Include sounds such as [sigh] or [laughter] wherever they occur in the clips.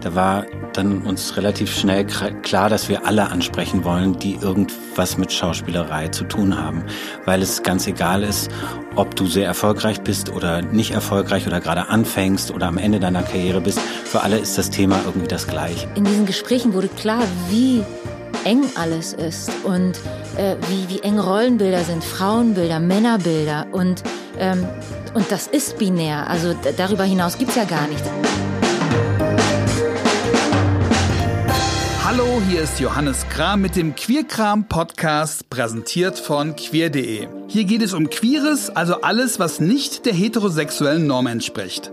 Da war dann uns relativ schnell klar, dass wir alle ansprechen wollen, die irgendwas mit Schauspielerei zu tun haben, weil es ganz egal ist, ob du sehr erfolgreich bist oder nicht erfolgreich oder gerade anfängst oder am Ende deiner Karriere bist. Für alle ist das Thema irgendwie das gleiche. In diesen Gesprächen wurde klar, wie eng alles ist und äh, wie, wie eng Rollenbilder sind, Frauenbilder, Männerbilder und, ähm, und das ist binär. Also darüber hinaus gibt es ja gar nichts. Hallo, hier ist Johannes Kram mit dem Queerkram Podcast, präsentiert von queer.de. Hier geht es um Queeres, also alles, was nicht der heterosexuellen Norm entspricht.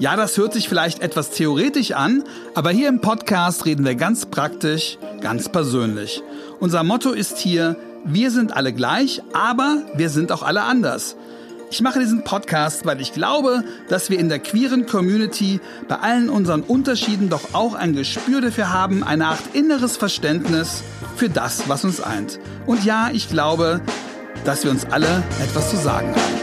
Ja, das hört sich vielleicht etwas theoretisch an, aber hier im Podcast reden wir ganz praktisch, ganz persönlich. Unser Motto ist hier, wir sind alle gleich, aber wir sind auch alle anders. Ich mache diesen Podcast, weil ich glaube, dass wir in der queeren Community bei allen unseren Unterschieden doch auch ein Gespür dafür haben, eine Art inneres Verständnis für das, was uns eint. Und ja, ich glaube, dass wir uns alle etwas zu sagen haben.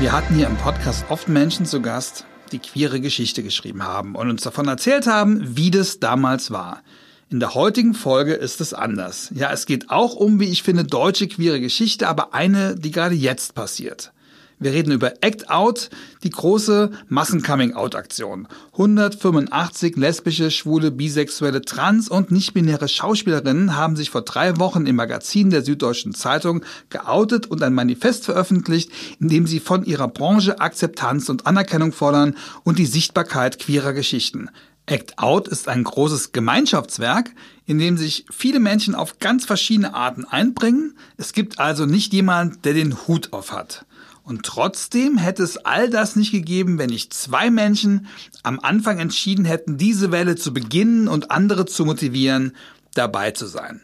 Wir hatten hier im Podcast oft Menschen zu Gast, die queere Geschichte geschrieben haben und uns davon erzählt haben, wie das damals war. In der heutigen Folge ist es anders. Ja, es geht auch um, wie ich finde, deutsche queere Geschichte, aber eine, die gerade jetzt passiert. Wir reden über Act Out, die große Massen-Coming-Out-Aktion. 185 lesbische, schwule, bisexuelle, trans- und nicht-binäre Schauspielerinnen haben sich vor drei Wochen im Magazin der Süddeutschen Zeitung geoutet und ein Manifest veröffentlicht, in dem sie von ihrer Branche Akzeptanz und Anerkennung fordern und die Sichtbarkeit queerer Geschichten. Act Out ist ein großes Gemeinschaftswerk, in dem sich viele Menschen auf ganz verschiedene Arten einbringen. Es gibt also nicht jemand, der den Hut auf hat. Und trotzdem hätte es all das nicht gegeben, wenn nicht zwei Menschen am Anfang entschieden hätten, diese Welle zu beginnen und andere zu motivieren, dabei zu sein.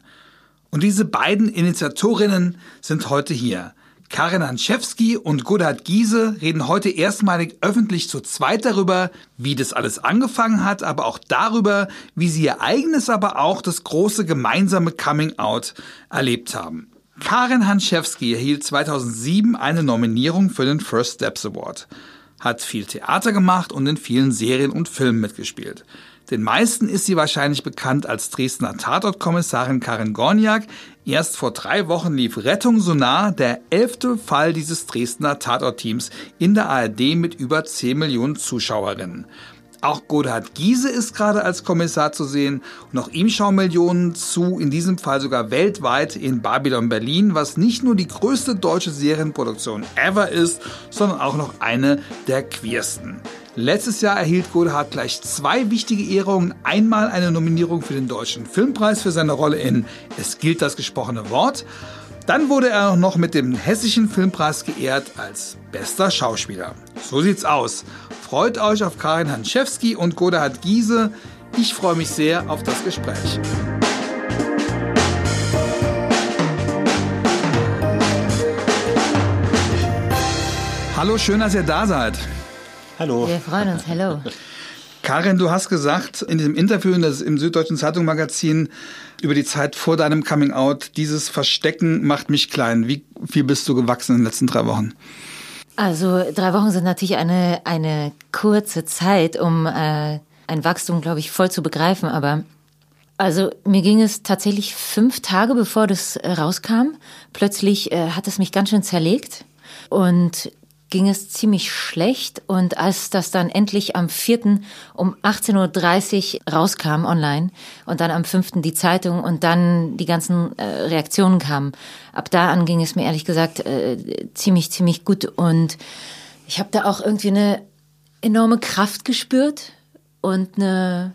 Und diese beiden Initiatorinnen sind heute hier. Karin Hanschewski und Godhard Giese reden heute erstmalig öffentlich zu zweit darüber, wie das alles angefangen hat, aber auch darüber, wie sie ihr eigenes, aber auch das große gemeinsame Coming Out erlebt haben. Karin Hanschewski erhielt 2007 eine Nominierung für den First Steps Award, hat viel Theater gemacht und in vielen Serien und Filmen mitgespielt. Den meisten ist sie wahrscheinlich bekannt als Dresdner Tatortkommissarin Karin Gorniak. Erst vor drei Wochen lief Rettung Sonar, der elfte Fall dieses Dresdner Tatortteams in der ARD mit über 10 Millionen Zuschauerinnen. Auch Godhard Giese ist gerade als Kommissar zu sehen auch ihm schauen Millionen zu, in diesem Fall sogar weltweit in Babylon Berlin, was nicht nur die größte deutsche Serienproduktion ever ist, sondern auch noch eine der queersten. Letztes Jahr erhielt Godehard gleich zwei wichtige Ehrungen. Einmal eine Nominierung für den Deutschen Filmpreis für seine Rolle in Es gilt das gesprochene Wort. Dann wurde er noch mit dem Hessischen Filmpreis geehrt als bester Schauspieler. So sieht's aus. Freut euch auf Karin Hanschewski und Godehard Giese. Ich freue mich sehr auf das Gespräch. Hallo, schön, dass ihr da seid. Hallo. Wir freuen uns. Hallo. Karin, du hast gesagt in diesem Interview in das, im Süddeutschen Zeitung Magazin über die Zeit vor deinem Coming Out, dieses Verstecken macht mich klein. Wie viel bist du gewachsen in den letzten drei Wochen? Also drei Wochen sind natürlich eine, eine kurze Zeit, um äh, ein Wachstum, glaube ich, voll zu begreifen. Aber also mir ging es tatsächlich fünf Tage, bevor das äh, rauskam. Plötzlich äh, hat es mich ganz schön zerlegt. Und ging es ziemlich schlecht. Und als das dann endlich am 4. um 18.30 Uhr rauskam online und dann am 5. die Zeitung und dann die ganzen äh, Reaktionen kamen, ab da an ging es mir ehrlich gesagt äh, ziemlich, ziemlich gut. Und ich habe da auch irgendwie eine enorme Kraft gespürt und eine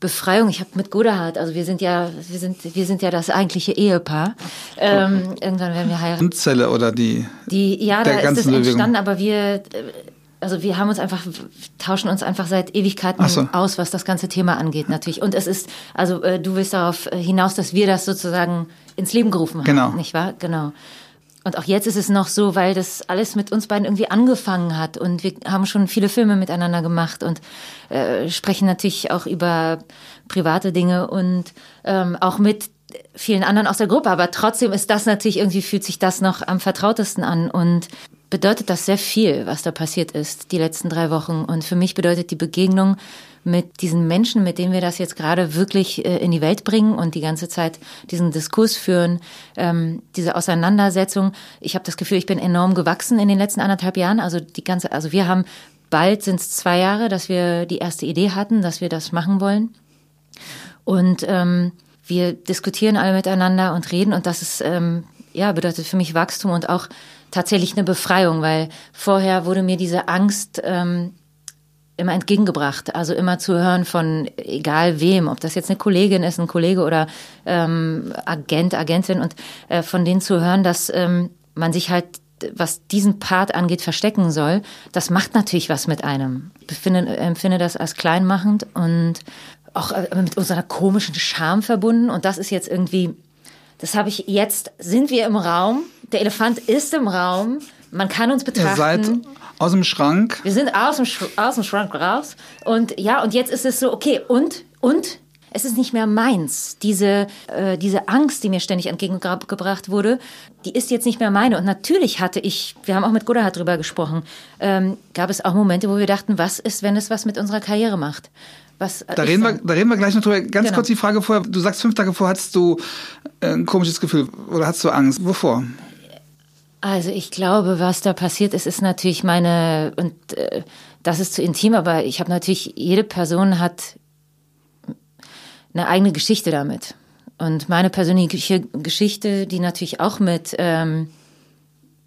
Befreiung. Ich habe mit Godehard, also wir sind ja, wir sind, wir sind ja das eigentliche Ehepaar. Ähm, irgendwann werden wir heiraten. Zelle oder die? Die, ja, da ist es entstanden, aber wir, also wir haben uns einfach, tauschen uns einfach seit Ewigkeiten so. aus, was das ganze Thema angeht, natürlich. Und es ist, also äh, du willst darauf hinaus, dass wir das sozusagen ins Leben gerufen haben, genau. nicht wahr? Genau. Und auch jetzt ist es noch so, weil das alles mit uns beiden irgendwie angefangen hat. Und wir haben schon viele Filme miteinander gemacht und äh, sprechen natürlich auch über private Dinge und ähm, auch mit vielen anderen aus der Gruppe. Aber trotzdem ist das natürlich irgendwie, fühlt sich das noch am vertrautesten an. Und bedeutet das sehr viel, was da passiert ist, die letzten drei Wochen. Und für mich bedeutet die Begegnung mit diesen Menschen, mit denen wir das jetzt gerade wirklich äh, in die Welt bringen und die ganze Zeit diesen Diskurs führen, ähm, diese Auseinandersetzung. Ich habe das Gefühl, ich bin enorm gewachsen in den letzten anderthalb Jahren. Also die ganze, also wir haben bald sind es zwei Jahre, dass wir die erste Idee hatten, dass wir das machen wollen. Und ähm, wir diskutieren alle miteinander und reden und das ist ähm, ja bedeutet für mich Wachstum und auch tatsächlich eine Befreiung, weil vorher wurde mir diese Angst ähm, immer entgegengebracht. Also immer zu hören von egal wem, ob das jetzt eine Kollegin ist, ein Kollege oder ähm, Agent, Agentin und äh, von denen zu hören, dass ähm, man sich halt was diesen Part angeht, verstecken soll, das macht natürlich was mit einem. Ich finde, empfinde das als kleinmachend und auch äh, mit unserer komischen Scham verbunden. Und das ist jetzt irgendwie, das habe ich jetzt, sind wir im Raum, der Elefant ist im Raum, man kann uns betrachten. Ihr seid aus dem Schrank. Wir sind aus dem, aus dem Schrank raus. Und ja, und jetzt ist es so, okay, und, und, es ist nicht mehr meins. Diese, äh, diese Angst, die mir ständig entgegengebracht wurde, die ist jetzt nicht mehr meine. Und natürlich hatte ich, wir haben auch mit Godahard drüber gesprochen, ähm, gab es auch Momente, wo wir dachten, was ist, wenn es was mit unserer Karriere macht? Was da, reden wir, da reden wir gleich noch drüber. Ganz genau. kurz die Frage vorher. Du sagst, fünf Tage vorher hattest du äh, ein komisches Gefühl oder hast du Angst? Wovor? Also ich glaube, was da passiert ist, ist natürlich meine, und äh, das ist zu intim, aber ich habe natürlich, jede Person hat eine eigene Geschichte damit. Und meine persönliche Geschichte, die natürlich auch mit ähm,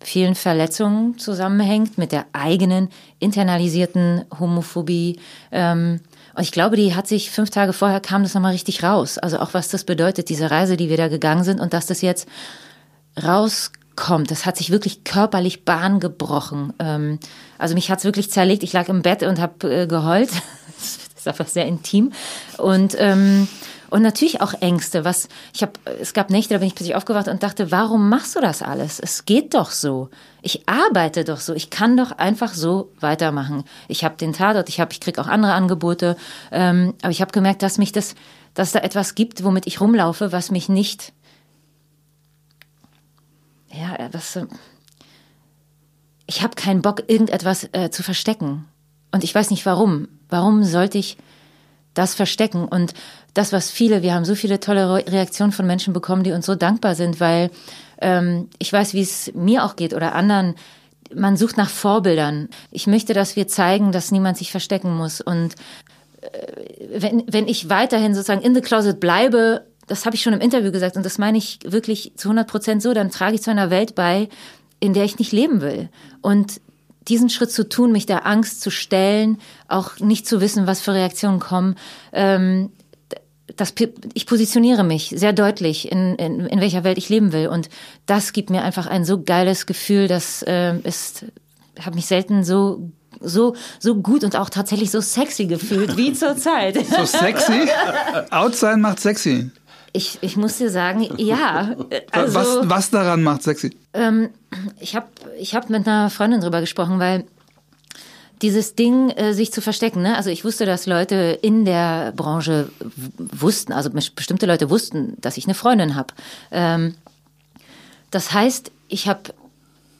vielen Verletzungen zusammenhängt, mit der eigenen internalisierten Homophobie. Ähm, und ich glaube, die hat sich fünf Tage vorher kam das nochmal richtig raus. Also auch was das bedeutet, diese Reise, die wir da gegangen sind und dass das jetzt rauskommt. Das hat sich wirklich körperlich Bahn gebrochen. Ähm, also mich hat es wirklich zerlegt. Ich lag im Bett und habe äh, geheult. [laughs] das ist einfach sehr intim. Und ähm, und natürlich auch Ängste. Was ich habe, es gab Nächte, da bin ich plötzlich aufgewacht und dachte, warum machst du das alles? Es geht doch so. Ich arbeite doch so. Ich kann doch einfach so weitermachen. Ich habe den Tatort, ich habe, ich krieg auch andere Angebote, ähm, aber ich habe gemerkt, dass mich das, dass da etwas gibt, womit ich rumlaufe, was mich nicht, ja, was. Ich habe keinen Bock, irgendetwas äh, zu verstecken. Und ich weiß nicht warum. Warum sollte ich das verstecken? Und das, was viele, wir haben so viele tolle Reaktionen von Menschen bekommen, die uns so dankbar sind, weil ähm, ich weiß, wie es mir auch geht oder anderen. Man sucht nach Vorbildern. Ich möchte, dass wir zeigen, dass niemand sich verstecken muss. Und äh, wenn, wenn ich weiterhin sozusagen in the closet bleibe, das habe ich schon im Interview gesagt und das meine ich wirklich zu 100 Prozent so, dann trage ich zu einer Welt bei, in der ich nicht leben will. Und diesen Schritt zu tun, mich der Angst zu stellen, auch nicht zu wissen, was für Reaktionen kommen, ähm, das, ich positioniere mich sehr deutlich, in, in, in welcher Welt ich leben will. Und das gibt mir einfach ein so geiles Gefühl, das äh, ist, habe mich selten so so so gut und auch tatsächlich so sexy gefühlt wie zur Zeit. So sexy? [laughs] Out sein macht sexy. Ich, ich muss dir sagen, ja. [laughs] Also, was, was daran macht sexy? Ähm, ich habe ich hab mit einer Freundin drüber gesprochen, weil dieses Ding, äh, sich zu verstecken. Ne? Also ich wusste, dass Leute in der Branche wussten, also bestimmte Leute wussten, dass ich eine Freundin habe. Ähm, das heißt, ich habe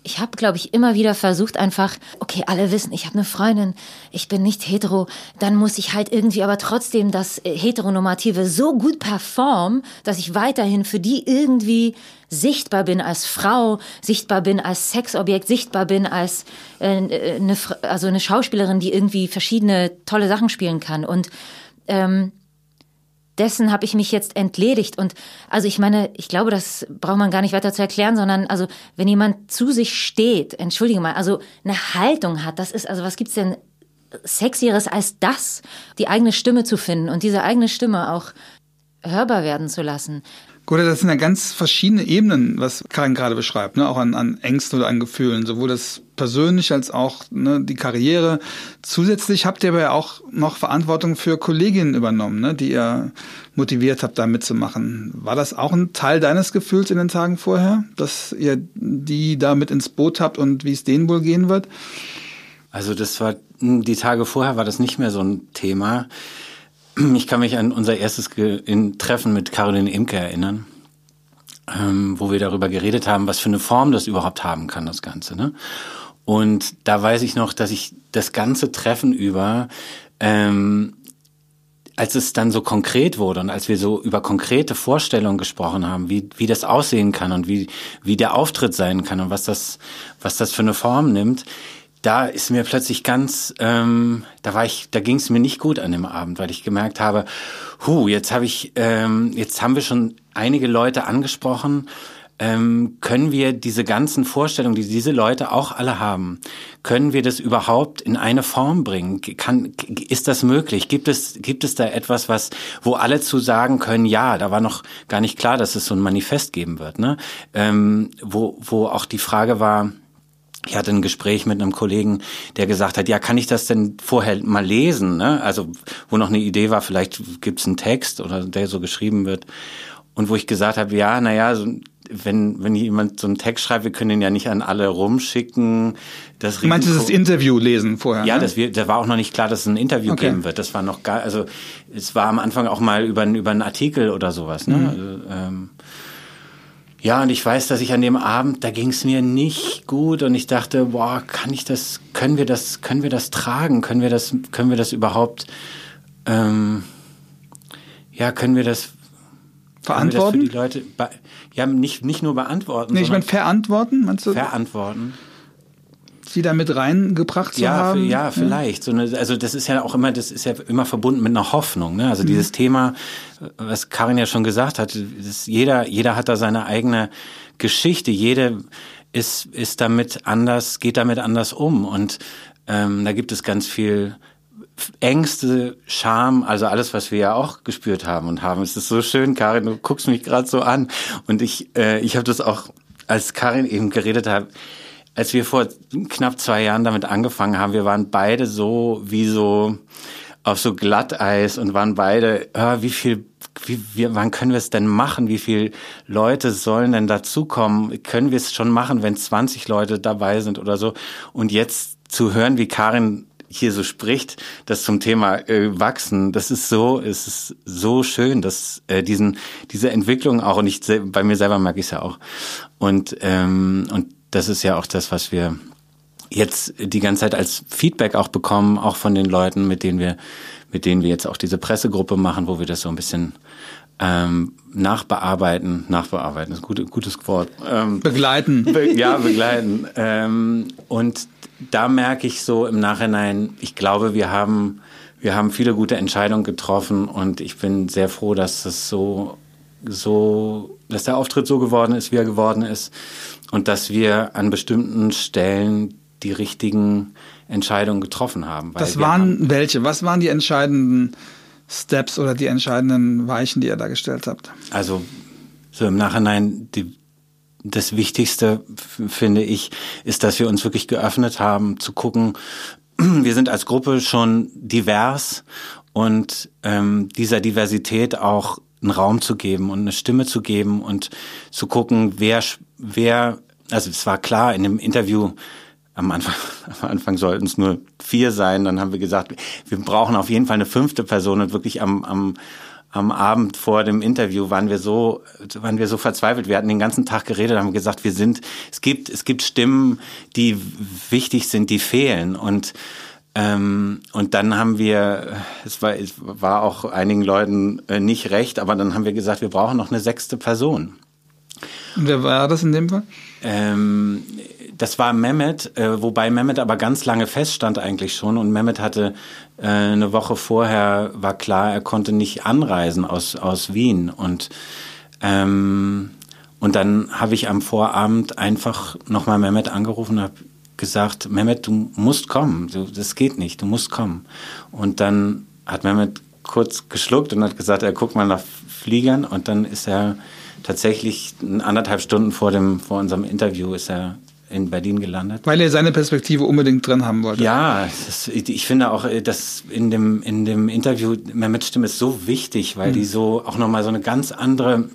ich habe, glaube ich, immer wieder versucht, einfach, okay, alle wissen, ich habe eine Freundin, ich bin nicht hetero, dann muss ich halt irgendwie aber trotzdem das äh, Heteronormative so gut performen, dass ich weiterhin für die irgendwie sichtbar bin als Frau, sichtbar bin als Sexobjekt, sichtbar bin als äh, eine, also eine Schauspielerin, die irgendwie verschiedene tolle Sachen spielen kann. Und ähm, dessen habe ich mich jetzt entledigt. Und also ich meine, ich glaube, das braucht man gar nicht weiter zu erklären, sondern also wenn jemand zu sich steht, entschuldige mal, also eine Haltung hat, das ist, also was gibt's denn Sexieres als das, die eigene Stimme zu finden und diese eigene Stimme auch hörbar werden zu lassen. Gut, das sind ja ganz verschiedene Ebenen, was Karin gerade beschreibt, ne? auch an, an Ängsten oder an Gefühlen, sowohl das persönlich als auch ne, die Karriere. Zusätzlich habt ihr aber ja auch noch Verantwortung für Kolleginnen übernommen, ne, die ihr motiviert habt, da mitzumachen. War das auch ein Teil deines Gefühls in den Tagen vorher, dass ihr die da mit ins Boot habt und wie es denen wohl gehen wird? Also das war die Tage vorher war das nicht mehr so ein Thema. [clears throat] Ich kann mich an unser erstes Treffen mit Caroline Imke erinnern, ähm, wo wir darüber geredet haben, was für eine Form das überhaupt haben kann, das Ganze. Ne? Und da weiß ich noch, dass ich das ganze Treffen über ähm, als es dann so konkret wurde und als wir so über konkrete Vorstellungen gesprochen haben, wie, wie das aussehen kann und wie, wie der Auftritt sein kann und was das, was das für eine Form nimmt, da ist mir plötzlich ganz, ähm, da war ich, da ging es mir nicht gut an dem Abend, weil ich gemerkt habe, hu, jetzt habe ich, ähm, jetzt haben wir schon einige Leute angesprochen, ähm, können wir diese ganzen Vorstellungen, die diese Leute auch alle haben, können wir das überhaupt in eine Form bringen? Kann, ist das möglich? Gibt es, gibt es da etwas, was, wo alle zu sagen können, ja, da war noch gar nicht klar, dass es so ein Manifest geben wird, ne? Ähm, wo, wo auch die Frage war, ich hatte ein Gespräch mit einem Kollegen, der gesagt hat, ja, kann ich das denn vorher mal lesen? Ne? Also wo noch eine Idee war, vielleicht gibt's einen Text oder der so geschrieben wird. Und wo ich gesagt habe, ja, naja, so, wenn, wenn jemand so einen Text schreibt, wir können den ja nicht an alle rumschicken. Das Risiko, Meinst du das Interview lesen vorher? Ja, ne? das, wir, da war auch noch nicht klar, dass es ein Interview okay. geben wird. Das war noch gar, also es war am Anfang auch mal über, über einen Artikel oder sowas. Ne? Mhm. Also, ähm, ja, und ich weiß, dass ich an dem Abend, da ging es mir nicht gut und ich dachte, boah, kann ich das, können wir das, können wir das tragen? Können wir das, können wir das überhaupt, ähm, ja, können wir das verantworten? Wir das für die Leute, ja, nicht, nicht nur beantworten. Nee, ich meine verantworten, meinst du? Verantworten sie da mit reingebracht zu ja, haben? Ja, vielleicht. So eine, also das ist ja auch immer, das ist ja immer verbunden mit einer Hoffnung. Ne? Also mhm. dieses Thema, was Karin ja schon gesagt hat, jeder, jeder hat da seine eigene Geschichte. Jede ist, ist damit anders, geht damit anders um. Und ähm, da gibt es ganz viel Ängste, Scham, also alles, was wir ja auch gespürt haben und haben. Es ist so schön, Karin, du guckst mich gerade so an. Und ich, äh, ich habe das auch, als Karin eben geredet hat, als wir vor knapp zwei Jahren damit angefangen haben, wir waren beide so wie so auf so Glatteis und waren beide, äh, wie viel, wie, wie, wann können wir es denn machen? Wie viele Leute sollen denn dazukommen? Können wir es schon machen, wenn 20 Leute dabei sind oder so? Und jetzt zu hören, wie Karin hier so spricht, das zum Thema äh, Wachsen, das ist so, es ist so schön, dass äh, diesen diese Entwicklung auch und ich bei mir selber merke ich es ja auch und ähm, und das ist ja auch das, was wir jetzt die ganze Zeit als Feedback auch bekommen, auch von den Leuten, mit denen wir, mit denen wir jetzt auch diese Pressegruppe machen, wo wir das so ein bisschen ähm, nachbearbeiten, nachbearbeiten ist ein gut, gutes Wort. Ähm, begleiten. [laughs] Be ja, begleiten. ähm, und da merke ich so im Nachhinein, ich glaube, wir haben, wir haben viele gute Entscheidungen getroffen und ich bin sehr froh, dass es so, so, dass der Auftritt so geworden ist, wie er geworden ist und dass wir an bestimmten Stellen die richtigen Entscheidungen getroffen haben. das waren haben welche? Was waren die entscheidenden Steps oder die entscheidenden Weichen, die ihr da gestellt habt? Also so im Nachhinein die, das Wichtigste finde ich, ist, dass wir uns wirklich geöffnet haben, zu gucken. [clears throat] Wir sind als Gruppe schon divers und ähm, dieser Diversität auch einen Raum zu geben und eine Stimme zu geben und zu gucken, wer, wer, also es war klar in dem Interview, am Anfang, [laughs] am Anfang sollten es nur vier sein, dann haben wir gesagt, wir brauchen auf jeden Fall eine fünfte Person und wirklich am, am, am Abend vor dem Interview waren wir so, waren wir so verzweifelt. Wir hatten den ganzen Tag geredet, haben gesagt, wir sind, es gibt, es gibt Stimmen, die wichtig sind, die fehlen und ähm, und dann haben wir, es war, es war auch einigen Leuten äh, nicht recht, aber dann haben wir gesagt, wir brauchen noch eine sechste Person. Und wer war das in dem Fall? Ähm, das war Mehmet, äh, wobei Mehmet aber ganz lange feststand eigentlich schon und Mehmet hatte äh, eine Woche vorher war klar, er konnte nicht anreisen aus aus Wien und ähm, und dann habe ich am Vorabend einfach nochmal Mehmet angerufen und habe gesagt, Mehmet, du musst kommen, du, das geht nicht, du musst kommen. Und dann hat Mehmet kurz geschluckt und hat gesagt, er guckt mal nach Fliegern und dann ist er tatsächlich anderthalb Stunden vor dem vor unserem Interview ist er in Berlin gelandet. Weil er seine Perspektive unbedingt drin haben wollte. Ja, das, ich finde auch, dass in dem, in dem Interview Mehmet Stimme ist so wichtig, weil mhm. die so auch nochmal so eine ganz andere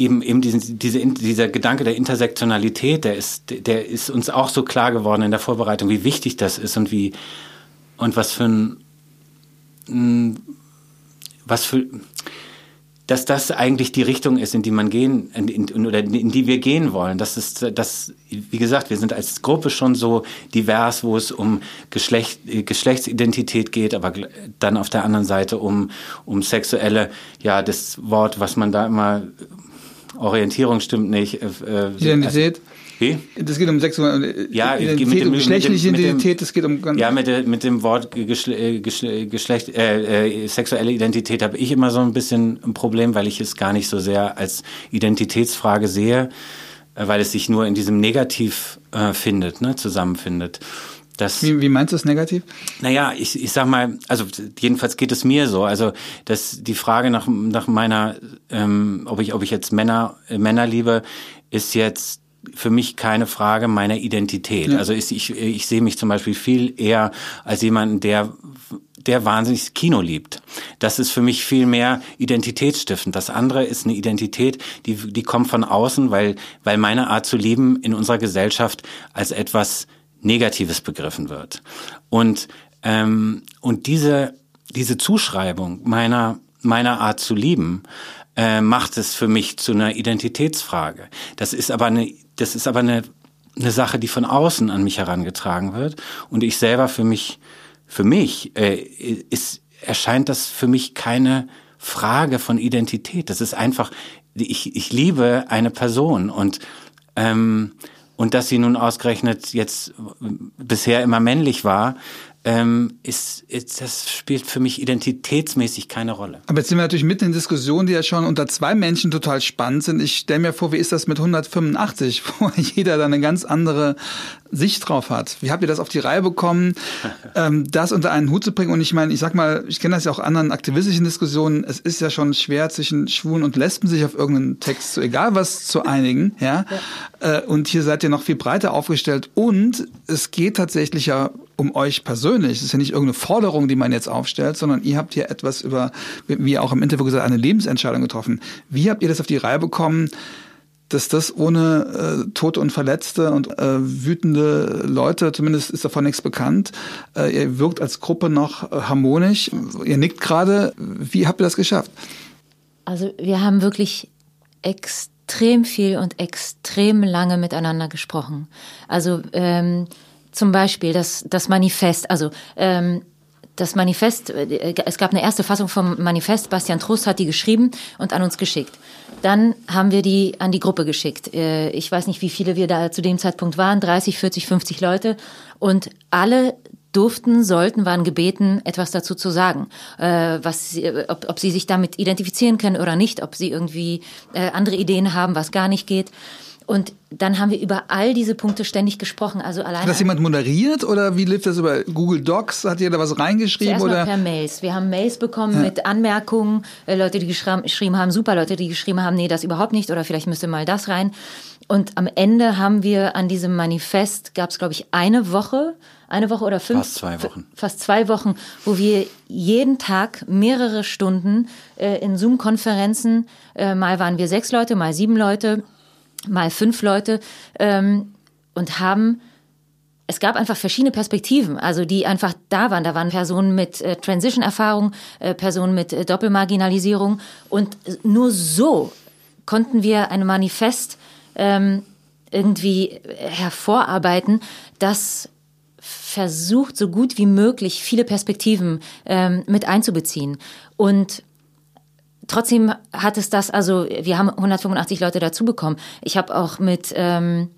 eben eben diesen, diese, dieser Gedanke der Intersektionalität, der ist, der ist uns auch so klar geworden in der Vorbereitung, wie wichtig das ist und wie und was für ein was für dass das eigentlich die Richtung ist, in die man gehen, in, in, oder in die wir gehen wollen. Das ist, das, wie gesagt, wir sind als Gruppe schon so divers, wo es um Geschlecht, Geschlechtsidentität geht, aber dann auf der anderen Seite um, um sexuelle, ja, das Wort, was man da immer, Orientierung stimmt nicht. Äh, Identität? Wie? Das geht um Sexualität, ja, Identität, mit dem, um geschlechtliche mit dem, Identität, das geht um... Ja, mit, der, mit dem Wort Geschle äh, Geschle Geschlecht, äh, äh, sexuelle Identität habe ich immer so ein bisschen ein Problem, weil ich es gar nicht so sehr als Identitätsfrage sehe, äh, weil es sich nur in diesem Negativ äh, findet, ne, zusammenfindet. Das, wie, wie meinst du das negativ? Naja, ich, ich sag mal, also jedenfalls geht es mir so. Also dass die Frage nach, nach meiner, ähm, ob ich, ob ich jetzt Männer, äh, Männer liebe, ist jetzt für mich keine Frage meiner Identität. Ja. Also ich, ich, ich sehe mich zum Beispiel viel eher als jemanden, der der wahnsinnig Kino liebt. Das ist für mich viel mehr identitätsstiftend. Das andere ist eine Identität, die, die kommt von außen, weil, weil meine Art zu lieben in unserer Gesellschaft als etwas Negatives begriffen wird. Und, ähm, und diese, diese Zuschreibung meiner, meiner Art zu lieben, äh, macht es für mich zu einer Identitätsfrage. Das ist aber eine, das ist aber eine, eine Sache, die von außen an mich herangetragen wird. Und ich selber für mich, für mich äh, ist, erscheint das für mich keine Frage von Identität. Das ist einfach, ich, ich liebe eine Person und ähm, und dass sie nun ausgerechnet jetzt bisher immer männlich war, ähm, ist, ist, das spielt für mich identitätsmäßig keine Rolle. Aber jetzt sind wir natürlich mitten in Diskussionen, die ja schon unter zwei Menschen total spannend sind. Ich stelle mir vor, wie ist das mit 185, [laughs] wo jeder da eine ganz andere Sicht drauf hat. Wie habt ihr das auf die Reihe bekommen, [laughs] ähm, das unter einen Hut zu bringen? Und ich meine, ich sag mal, ich kenne das ja auch anderen aktivistischen Diskussionen. Es ist ja schon schwer, zwischen Schwulen und Lesben sich auf irgendeinen Text, so egal was, zu [laughs] einigen. Ja? ja. Äh, und hier seid ihr noch viel breiter aufgestellt. Und es geht tatsächlich ja um euch persönlich. Es ist ja nicht irgendeine Forderung, die man jetzt aufstellt, sondern ihr habt hier etwas über, wie auch im Interview gesagt, eine Lebensentscheidung getroffen. Wie habt ihr das auf die Reihe bekommen, dass das ohne äh, Tote und Verletzte und äh, wütende Leute, zumindest ist davon nichts bekannt, äh, ihr wirkt als Gruppe noch äh, harmonisch. Ihr nickt gerade. Wie habt ihr das geschafft? Also wir haben wirklich extrem viel und extrem lange miteinander gesprochen. Also ähm, zum Beispiel das, das Manifest, also ähm, das Manifest, äh, es gab eine erste Fassung vom Manifest, Bastian Trost hat die geschrieben und an uns geschickt. Dann haben wir die an die Gruppe geschickt. Äh, ich weiß nicht, wie viele wir da zu dem Zeitpunkt waren, 30, 40, 50 Leute. Und alle durften, sollten, waren gebeten, etwas dazu zu sagen, äh, was, ob, ob sie sich damit identifizieren können oder nicht, ob sie irgendwie andere Ideen haben, was gar nicht geht. Und dann haben wir über all diese Punkte ständig gesprochen. Also allein Hat das jemand moderiert oder wie lief das über Google Docs? Hat ihr da was reingeschrieben? Oder? per Mails. Wir haben Mails bekommen ja. mit Anmerkungen. Äh, Leute, die geschrieben haben, super. Leute, die geschrieben haben, nee, das überhaupt nicht oder vielleicht müsste mal das rein. Und am Ende haben wir an diesem Manifest, gab es glaube ich eine Woche, eine Woche oder fünf, fast zwei Wochen, fast zwei Wochen, wo wir jeden Tag mehrere Stunden äh, in Zoom-Konferenzen, äh, mal waren wir sechs Leute, mal sieben Leute, mal fünf Leute ähm, und haben es gab einfach verschiedene Perspektiven, also die einfach da waren. Da waren Personen mit äh, Transition-Erfahrung, äh, Personen mit äh, Doppelmarginalisierung und nur so konnten wir ein Manifest ähm, irgendwie hervorarbeiten, das versucht, so gut wie möglich viele Perspektiven ähm, mit einzubeziehen. Und trotzdem hat es das, also wir haben 185 Leute dazu bekommen. Ich habe auch mit, ähm,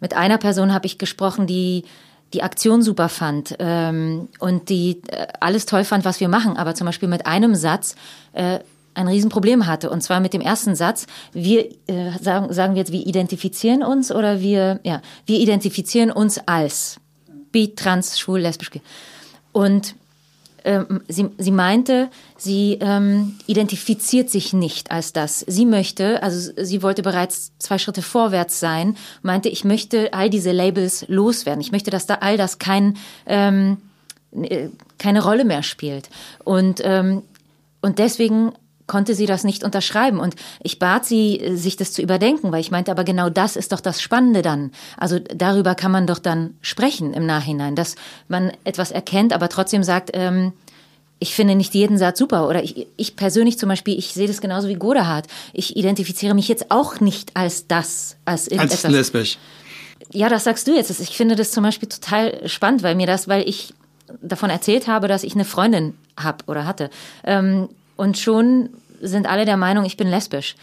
mit einer Person habe ich gesprochen, die die Aktion super fand ähm, und die äh, alles toll fand, was wir machen, aber zum Beispiel mit einem Satz äh, ein Riesenproblem hatte. Und zwar mit dem ersten Satz, wir äh, sagen, sagen wir jetzt, wir identifizieren uns oder wir, ja, wir identifizieren uns als bi, trans, schwul, lesbisch. Und ähm, sie, sie meinte, sie ähm, identifiziert sich nicht als das. Sie möchte, also sie wollte bereits zwei Schritte vorwärts sein, meinte, ich möchte all diese Labels loswerden. Ich möchte, dass da all das kein, ähm, äh, keine Rolle mehr spielt. Und, ähm, und deswegen konnte sie das nicht unterschreiben. Und ich bat sie, sich das zu überdenken, weil ich meinte, aber genau das ist doch das Spannende dann. Also darüber kann man doch dann sprechen im Nachhinein, dass man etwas erkennt, aber trotzdem sagt, ähm, ich finde nicht jeden Satz super. Oder ich, ich persönlich zum Beispiel, ich sehe das genauso wie Godehard. Ich identifiziere mich jetzt auch nicht als das, als irgendetwas. Als lesbisch. Ja, das sagst du jetzt. Ich finde das zum Beispiel total spannend, weil mir das, weil ich davon erzählt habe, dass ich eine Freundin habe oder hatte. Ähm, und schon sind alle der Meinung, ich bin lesbisch.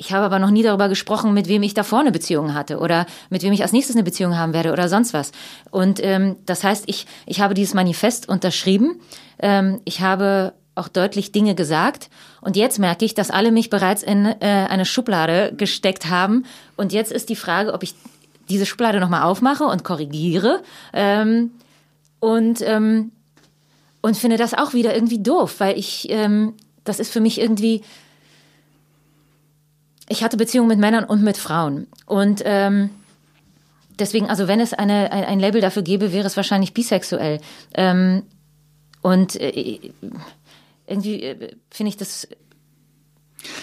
Ich habe aber noch nie darüber gesprochen, mit wem ich davor eine Beziehung hatte oder mit wem ich als nächstes eine Beziehung haben werde oder sonst was. Und ähm, das heißt, ich, ich habe dieses Manifest unterschrieben. Ähm, ich habe auch deutlich Dinge gesagt. Und jetzt merke ich, dass alle mich bereits in äh, eine Schublade gesteckt haben. Und jetzt ist die Frage, ob ich diese Schublade nochmal aufmache und korrigiere. Ähm, und, ähm, und finde das auch wieder irgendwie doof, weil ich, ähm, das ist für mich irgendwie ich hatte Beziehungen mit Männern und mit Frauen. Und ähm, deswegen, also wenn es eine, ein, ein Label dafür gäbe, wäre es wahrscheinlich bisexuell. Ähm, und äh, irgendwie äh, finde ich das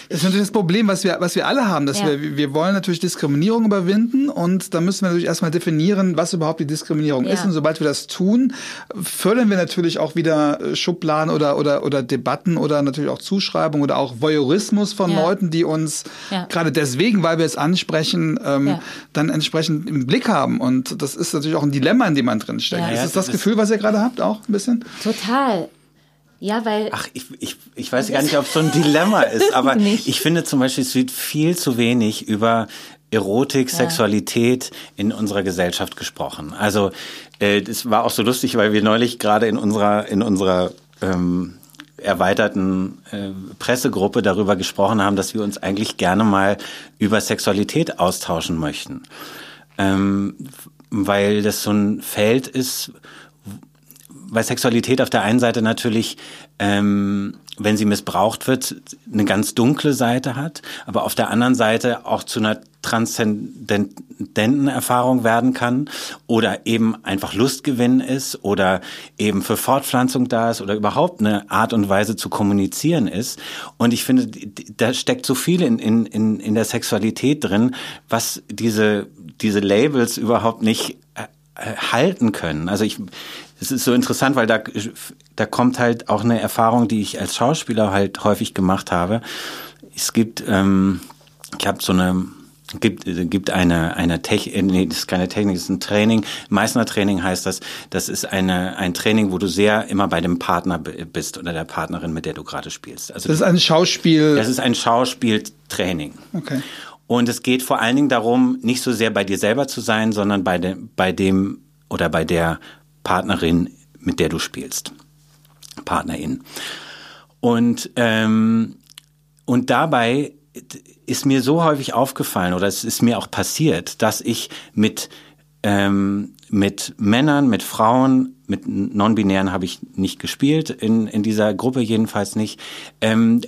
das ist natürlich das Problem, was wir, was wir alle haben, dass ja. wir, wir wollen natürlich Diskriminierung überwinden und da müssen wir natürlich erstmal definieren, was überhaupt die Diskriminierung ja. ist. Und sobald wir das tun, fördern wir natürlich auch wieder äh, Schubladen oder, oder, oder Debatten oder natürlich auch Zuschreibungen oder auch Voyeurismus von ja. Leuten, die uns gerade deswegen, weil wir es ansprechen, ähm, dann entsprechend im Blick haben. Und das ist natürlich auch ein Dilemma, in dem man drinsteckt. Ist das das Gefühl, was ihr gerade habt, auch ein bisschen? Total. Ja, weil. Ach, ich, ich, ich weiß gar nicht, ob es so ein Dilemma [laughs] ist, aber ich finde zum Beispiel, es wird viel zu wenig über Erotik, ja. Sexualität in unserer Gesellschaft gesprochen. Also äh, das war auch so lustig, weil wir neulich gerade in unserer in unserer ähm, erweiterten äh, Pressegruppe darüber gesprochen haben, dass wir uns eigentlich gerne mal über Sexualität austauschen möchten, ähm, weil das so ein Feld ist, weil Sexualität auf der einen Seite natürlich, ähm, wenn sie missbraucht wird, eine ganz dunkle Seite hat, aber auf der anderen Seite auch zu einer transzendenten Erfahrung werden kann oder eben einfach Lustgewinn ist oder eben für Fortpflanzung da ist oder überhaupt eine Art und Weise zu kommunizieren ist. Und ich finde, da steckt so viel in, in, in, in der Sexualität drin, was diese, diese Labels überhaupt nicht äh, halten können. Also ich es ist so interessant, weil da, da kommt halt auch eine Erfahrung, die ich als Schauspieler halt häufig gemacht habe. Es gibt, ähm, ich habe so eine gibt gibt eine eine Technik, äh, nee, das ist keine Technik, das ist ein Training. Meißner Training heißt das. Das ist eine ein Training, wo du sehr immer bei dem Partner bist oder der Partnerin, mit der du gerade spielst. Also das ist ein Schauspiel. Das ist ein Schauspieltraining. Okay. Und es geht vor allen Dingen darum, nicht so sehr bei dir selber zu sein, sondern bei dem bei dem oder bei der Partnerin, mit der du spielst. Partnerin. Und, ähm, und dabei ist mir so häufig aufgefallen oder es ist mir auch passiert, dass ich mit ähm, mit Männern, mit Frauen, mit Non-Binären habe ich nicht gespielt, in, in dieser Gruppe jedenfalls nicht, ähm,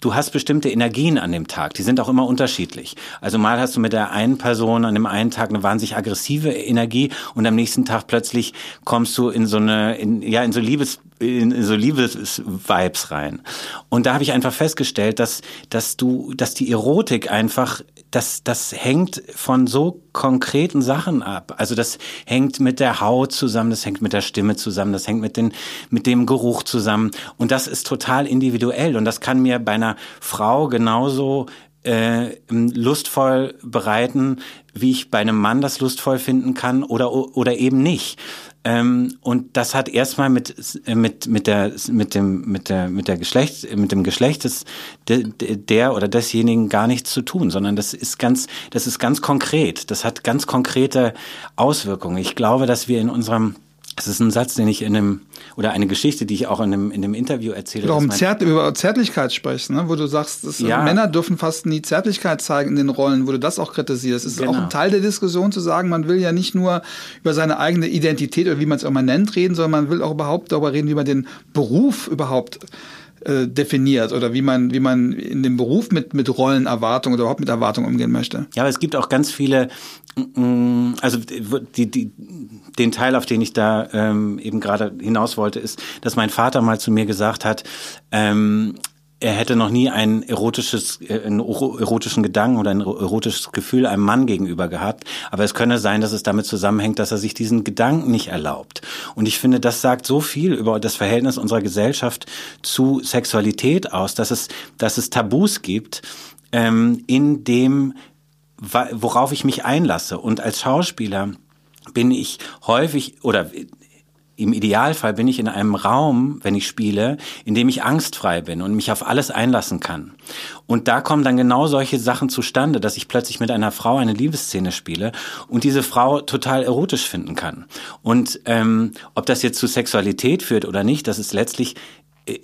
du hast bestimmte Energien an dem Tag, die sind auch immer unterschiedlich. Also mal hast du mit der einen Person an dem einen Tag eine wahnsinnig aggressive Energie und am nächsten Tag plötzlich kommst du in so eine, in, ja, in so Liebes, in so Liebes-Vibes rein. Und da habe ich einfach festgestellt, dass, dass du, dass die Erotik einfach, das, das hängt von so konkreten Sachen ab. Also das hängt mit der Haut zusammen, das hängt mit der Stimme zusammen, das hängt mit, den, mit dem Geruch zusammen. Und das ist total individuell. Und das kann mir bei einer Frau genauso äh, lustvoll bereiten, wie ich bei einem Mann das lustvoll finden kann oder, oder eben nicht. Ähm, und das hat erstmal mit, mit, mit der, mit dem, mit der, mit der Geschlecht, mit dem Geschlecht des, der, der oder desjenigen gar nichts zu tun, sondern das ist ganz, das ist ganz konkret. Das hat ganz konkrete Auswirkungen. Ich glaube, dass wir in unserem das ist ein Satz, den ich in einem, oder eine Geschichte, die ich auch in einem, in einem Interview erzähle. Oder um Zärt, über Zärtlichkeit sprichst, ne? wo du sagst, dass ja. Männer dürfen fast nie Zärtlichkeit zeigen in den Rollen, wo du das auch kritisierst. Es ist genau. auch ein Teil der Diskussion zu sagen, man will ja nicht nur über seine eigene Identität oder wie man es immer nennt reden, sondern man will auch überhaupt darüber reden, wie man den Beruf überhaupt äh, definiert oder wie man, wie man in dem Beruf mit, mit Rollenerwartungen oder überhaupt mit Erwartungen umgehen möchte. Ja, aber es gibt auch ganz viele, also die, die, den Teil, auf den ich da ähm, eben gerade hinaus wollte, ist, dass mein Vater mal zu mir gesagt hat, ähm, er hätte noch nie ein erotisches, äh, einen erotischen Gedanken oder ein erotisches Gefühl einem Mann gegenüber gehabt. Aber es könne sein, dass es damit zusammenhängt, dass er sich diesen Gedanken nicht erlaubt. Und ich finde, das sagt so viel über das Verhältnis unserer Gesellschaft zu Sexualität aus, dass es, dass es Tabus gibt, ähm, in dem, worauf ich mich einlasse. Und als Schauspieler bin ich häufig oder im Idealfall bin ich in einem Raum, wenn ich spiele, in dem ich angstfrei bin und mich auf alles einlassen kann. Und da kommen dann genau solche Sachen zustande, dass ich plötzlich mit einer Frau eine Liebesszene spiele und diese Frau total erotisch finden kann. Und ähm, ob das jetzt zu Sexualität führt oder nicht, das ist letztlich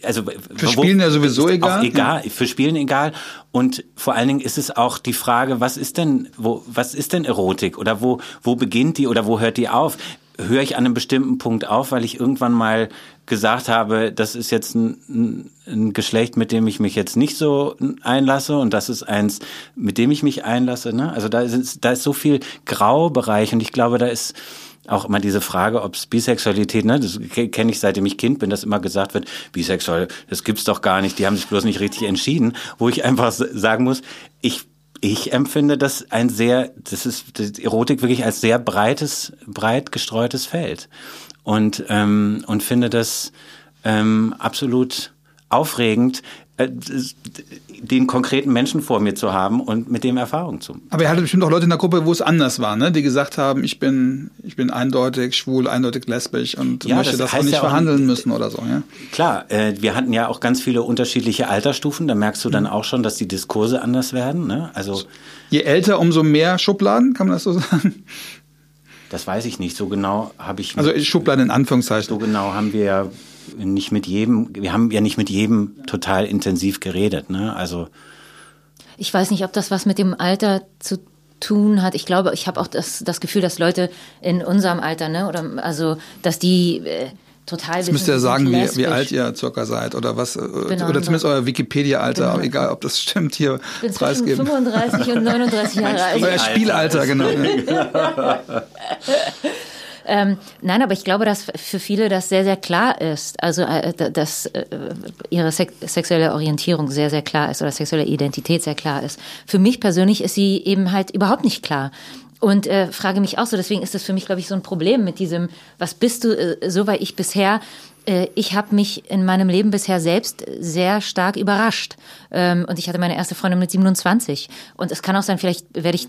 also für Spielen ja sowieso egal. egal, für Spielen egal. Und vor allen Dingen ist es auch die Frage, was ist denn, wo, was ist denn Erotik oder wo, wo beginnt die oder wo hört die auf? höre ich an einem bestimmten Punkt auf, weil ich irgendwann mal gesagt habe, das ist jetzt ein, ein, Geschlecht, mit dem ich mich jetzt nicht so einlasse und das ist eins, mit dem ich mich einlasse. Ne? Also da ist, da ist so viel Graubereich und ich glaube, da ist auch immer diese Frage, ob es Bisexualität, ne, das kenne ich seitdem ich Kind bin, dass immer gesagt wird, bisexuell, das gibt's doch gar nicht, die haben sich bloß nicht richtig entschieden, wo ich einfach sagen muss, ich ich empfinde das ein sehr, das ist das Erotik wirklich als sehr breites, breit gestreutes Feld. Und ähm, und finde das ähm, absolut aufregend, den konkreten Menschen vor mir zu haben und mit dem Erfahrung zu. Aber ihr hattet bestimmt auch Leute in der Gruppe, wo es anders war, ne? die gesagt haben, ich bin, ich bin eindeutig schwul, eindeutig lesbisch und ja, möchte das, das auch nicht ja verhandeln auch, müssen oder so. Ja? Klar, äh, wir hatten ja auch ganz viele unterschiedliche Altersstufen, da merkst du dann mhm. auch schon, dass die Diskurse anders werden. Ne? Also Je älter, umso mehr Schubladen, kann man das so [laughs] sagen? Das weiß ich nicht. So genau habe ich. Also Schubladen in Anführungszeichen. So genau haben wir ja nicht mit jedem, wir haben ja nicht mit jedem total intensiv geredet, ne? Also. Ich weiß nicht, ob das was mit dem Alter zu tun hat. Ich glaube, ich habe auch das, das Gefühl, dass Leute in unserem Alter, ne, oder also, dass die äh, total. Jetzt müsst ihr sagen, wie, wie, alt ihr circa seid oder was, äh, oder zumindest euer Wikipedia-Alter, genau. egal ob das stimmt hier. Ich bin zwischen 35 und 39 [laughs] Jahre alt. Euer Spielalter, genau. [laughs] [laughs] Ähm, nein, aber ich glaube, dass für viele das sehr, sehr klar ist. Also, äh, dass äh, ihre sex sexuelle Orientierung sehr, sehr klar ist oder sexuelle Identität sehr klar ist. Für mich persönlich ist sie eben halt überhaupt nicht klar. Und äh, frage mich auch so, deswegen ist das für mich, glaube ich, so ein Problem mit diesem, was bist du, äh, so weil ich bisher äh, ich habe mich in meinem Leben bisher selbst sehr stark überrascht. Ähm, und ich hatte meine erste Freundin mit 27. Und es kann auch sein, vielleicht werde ich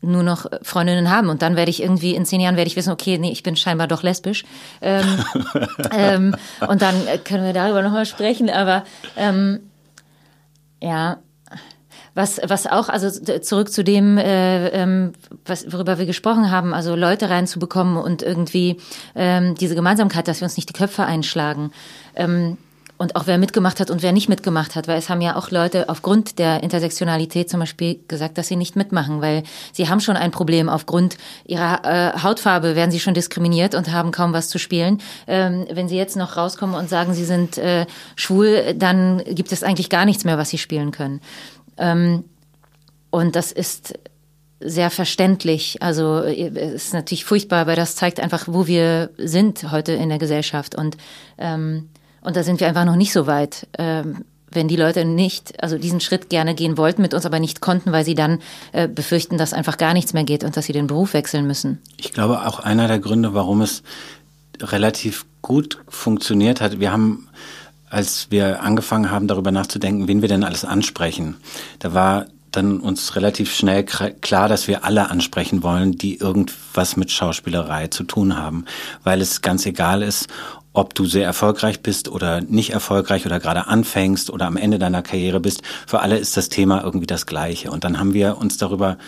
nur noch Freundinnen haben. Und dann werde ich irgendwie in zehn Jahren werde ich wissen, okay, nee, ich bin scheinbar doch lesbisch. Ähm, [laughs] ähm, und dann können wir darüber nochmal sprechen, aber ähm, ja, was, was auch, also zurück zu dem, äh, ähm, was, worüber wir gesprochen haben, also Leute reinzubekommen und irgendwie ähm, diese Gemeinsamkeit, dass wir uns nicht die Köpfe einschlagen. Ähm, und auch wer mitgemacht hat und wer nicht mitgemacht hat, weil es haben ja auch Leute aufgrund der Intersektionalität zum Beispiel gesagt, dass sie nicht mitmachen, weil sie haben schon ein Problem aufgrund ihrer äh, Hautfarbe werden sie schon diskriminiert und haben kaum was zu spielen. Ähm, wenn sie jetzt noch rauskommen und sagen, sie sind äh, schwul, dann gibt es eigentlich gar nichts mehr, was sie spielen können. Ähm, und das ist sehr verständlich. Also äh, es ist natürlich furchtbar, weil das zeigt einfach, wo wir sind heute in der Gesellschaft und ähm, und da sind wir einfach noch nicht so weit. Ähm, wenn die Leute nicht, also diesen Schritt gerne gehen wollten, mit uns aber nicht konnten, weil sie dann äh, befürchten, dass einfach gar nichts mehr geht und dass sie den Beruf wechseln müssen. Ich glaube auch einer der Gründe, warum es relativ gut funktioniert hat, wir haben, als wir angefangen haben, darüber nachzudenken, wen wir denn alles ansprechen, da war dann uns relativ schnell klar, dass wir alle ansprechen wollen, die irgendwas mit Schauspielerei zu tun haben, weil es ganz egal ist, ob du sehr erfolgreich bist oder nicht erfolgreich oder gerade anfängst oder am Ende deiner Karriere bist, für alle ist das Thema irgendwie das gleiche. Und dann haben wir uns darüber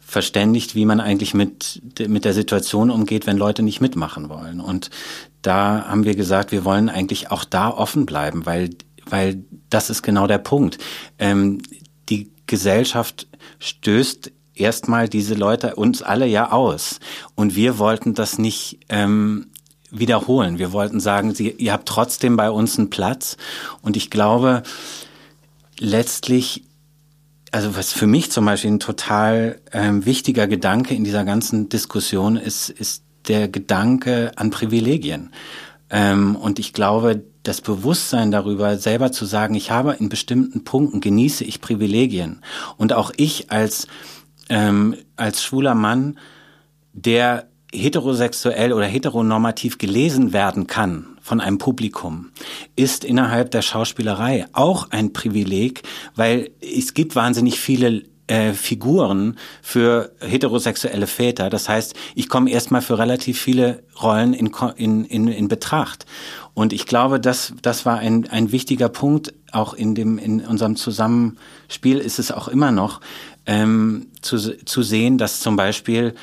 verständigt, wie man eigentlich mit, mit der Situation umgeht, wenn Leute nicht mitmachen wollen. Und da haben wir gesagt, wir wollen eigentlich auch da offen bleiben, weil, weil das ist genau der Punkt. Ähm, die Gesellschaft stößt erstmal diese Leute uns alle ja aus. Und wir wollten das nicht ähm, wiederholen. Wir wollten sagen, Sie, ihr habt trotzdem bei uns einen Platz. Und ich glaube, letztlich, also was für mich zum Beispiel ein total ähm, wichtiger Gedanke in dieser ganzen Diskussion ist, ist der Gedanke an Privilegien. Ähm, und ich glaube, das Bewusstsein darüber, selber zu sagen, ich habe in bestimmten Punkten genieße ich Privilegien. Und auch ich als, ähm, als schwuler Mann, der heterosexuell oder heteronormativ gelesen werden kann von einem Publikum, ist innerhalb der Schauspielerei auch ein Privileg, weil es gibt wahnsinnig viele äh, Figuren für heterosexuelle Väter. Das heißt, ich komme erstmal für relativ viele Rollen in, in, in, in Betracht. Und ich glaube, das, das war ein, ein wichtiger Punkt, auch in, dem, in unserem Zusammenspiel ist es auch immer noch, ähm, zu, zu sehen, dass zum Beispiel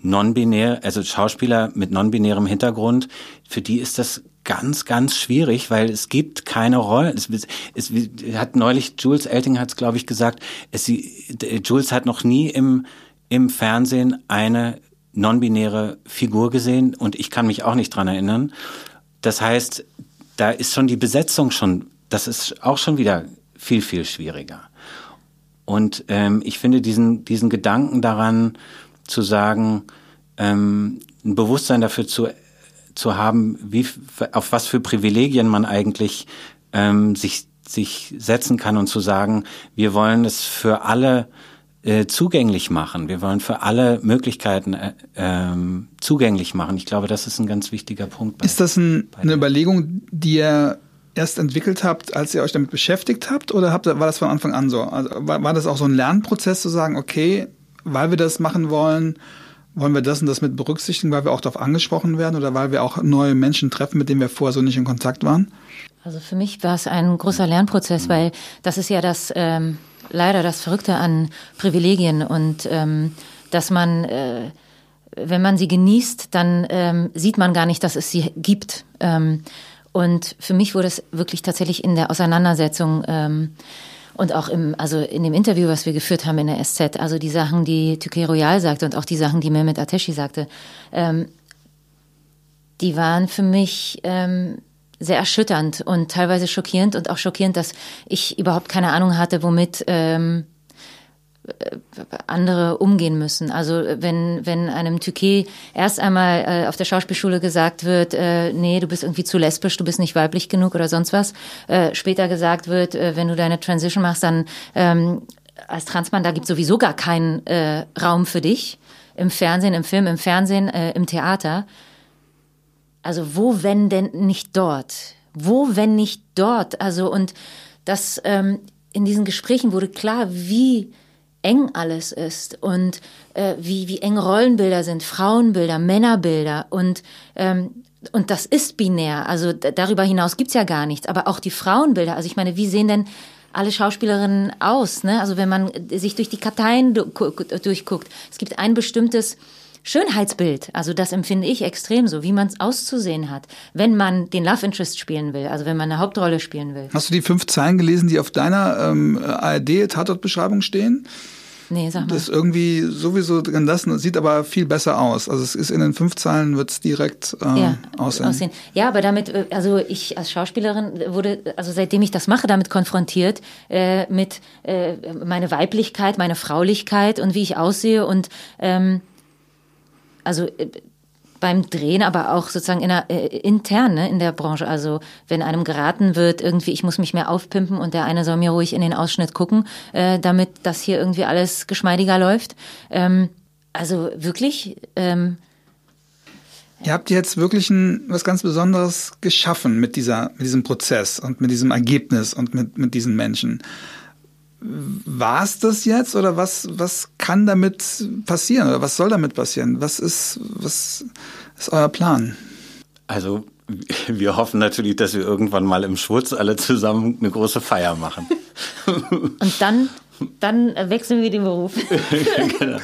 non-binär, also Schauspieler mit non-binärem Hintergrund, für die ist das ganz, ganz schwierig, weil es gibt keine Rollen. Es, es, hat neulich, Jules Elting hat es, glaube ich, gesagt, es, Jules hat noch nie im, im Fernsehen eine non-binäre Figur gesehen und ich kann mich auch nicht dran erinnern. Das heißt, da ist schon die Besetzung schon, das ist auch schon wieder viel, viel schwieriger. Und ähm, ich finde diesen, diesen Gedanken daran zu sagen, ähm, ein Bewusstsein dafür zu zu haben, wie, auf was für Privilegien man eigentlich ähm, sich, sich setzen kann und zu sagen, wir wollen es für alle äh, zugänglich machen. Wir wollen für alle Möglichkeiten äh, ähm, zugänglich machen. Ich glaube, das ist ein ganz wichtiger Punkt. Bei, ist das ein, eine Überlegung, die ihr erst entwickelt habt, als ihr euch damit beschäftigt habt, oder habt, war das von Anfang an so? Also war, war das auch so ein Lernprozess zu sagen, okay, weil wir das machen wollen, wollen wir das und das mit berücksichtigen, weil wir auch darauf angesprochen werden oder weil wir auch neue Menschen treffen, mit denen wir vorher so nicht in Kontakt waren? Also für mich war es ein großer Lernprozess, weil das ist ja das ähm, leider das Verrückte an Privilegien und ähm, dass man äh, wenn man sie genießt, dann ähm, sieht man gar nicht, dass es sie gibt. Ähm, und für mich wurde es wirklich tatsächlich in der Auseinandersetzung ähm, und auch im, also in dem Interview, was wir geführt haben in der SZ, also die Sachen, die Tüke Royal sagte und auch die Sachen, die Mehmet Ateshi sagte, ähm, die waren für mich ähm, sehr erschütternd und teilweise schockierend und auch schockierend, dass ich überhaupt keine Ahnung hatte, womit ähm, andere umgehen müssen. Also wenn, wenn einem Tüke erst einmal äh, auf der Schauspielschule gesagt wird, äh, nee, du bist irgendwie zu lesbisch, du bist nicht weiblich genug oder sonst was, äh, später gesagt wird, äh, wenn du deine Transition machst, dann ähm, als Transmann, da gibt sowieso gar keinen äh, Raum für dich. Im Fernsehen, im Film, im Fernsehen, äh, im Theater. Also wo, wenn denn nicht dort? Wo, wenn nicht dort? Also und das ähm, in diesen Gesprächen wurde klar, wie eng alles ist und äh, wie, wie eng Rollenbilder sind, Frauenbilder, Männerbilder und ähm, und das ist binär, also darüber hinaus gibt's ja gar nichts. Aber auch die Frauenbilder, also ich meine, wie sehen denn alle Schauspielerinnen aus? Ne? Also wenn man sich durch die Karteien durchguckt, es gibt ein bestimmtes Schönheitsbild, also das empfinde ich extrem so, wie man es auszusehen hat, wenn man den Love Interest spielen will, also wenn man eine Hauptrolle spielen will. Hast du die fünf Zeilen gelesen, die auf deiner ähm, ARD-Tatortbeschreibung stehen? Nee, sag mal. Das ist irgendwie sowieso das sieht aber viel besser aus. Also es ist in den fünf Zeilen wird es direkt äh, ja, aussehen. aussehen. Ja, aber damit, äh, also ich als Schauspielerin wurde, also seitdem ich das mache, damit konfrontiert äh, mit äh, meine Weiblichkeit, meine Fraulichkeit und wie ich aussehe und ähm, also äh, beim Drehen, aber auch sozusagen in der, äh, intern ne, in der Branche. Also wenn einem geraten wird, irgendwie, ich muss mich mehr aufpimpen und der eine soll mir ruhig in den Ausschnitt gucken, äh, damit das hier irgendwie alles geschmeidiger läuft. Ähm, also wirklich. Ähm, Ihr habt jetzt wirklich ein, was ganz Besonderes geschaffen mit dieser, mit diesem Prozess und mit diesem Ergebnis und mit, mit diesen Menschen. War es das jetzt oder was, was kann damit passieren oder was soll damit passieren? Was ist, was ist euer Plan? Also wir hoffen natürlich, dass wir irgendwann mal im Schwutz alle zusammen eine große Feier machen. Und dann dann wechseln wir den Beruf. [laughs] genau.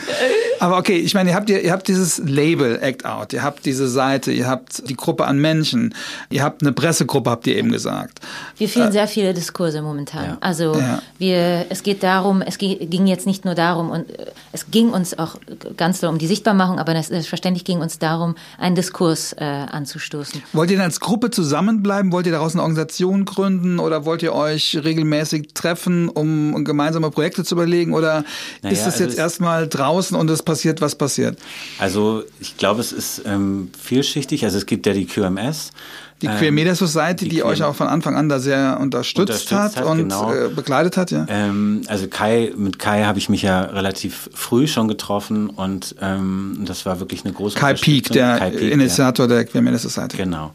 Aber okay, ich meine, ihr habt, ihr, ihr habt dieses Label Act Out, ihr habt diese Seite, ihr habt die Gruppe an Menschen, ihr habt eine Pressegruppe, habt ihr eben gesagt. Wir führen äh, sehr viele Diskurse momentan. Ja. Also ja. wir, es geht darum, es ging jetzt nicht nur darum, und äh, es ging uns auch ganz doll um die Sichtbarmachung, aber selbstverständlich ging uns darum, einen Diskurs äh, anzustoßen. Wollt ihr denn als Gruppe zusammenbleiben? Wollt ihr daraus eine Organisation gründen oder wollt ihr euch regelmäßig treffen, um gemeinsame Projekte zu überlegen? Oder naja, ist das also jetzt erstmal draußen und es passiert, was passiert? Also ich glaube, es ist ähm, vielschichtig. Also es gibt ja die QMS. Die Queer ähm, Media Society, die, die euch auch von Anfang an da sehr unterstützt, unterstützt hat, hat, und genau. äh, begleitet hat, ja. Ähm, also Kai, mit Kai habe ich mich ja relativ früh schon getroffen und ähm, das war wirklich eine große Kai Peak, der Kai Peak, Initiator ja. der Queer Media Society. Genau.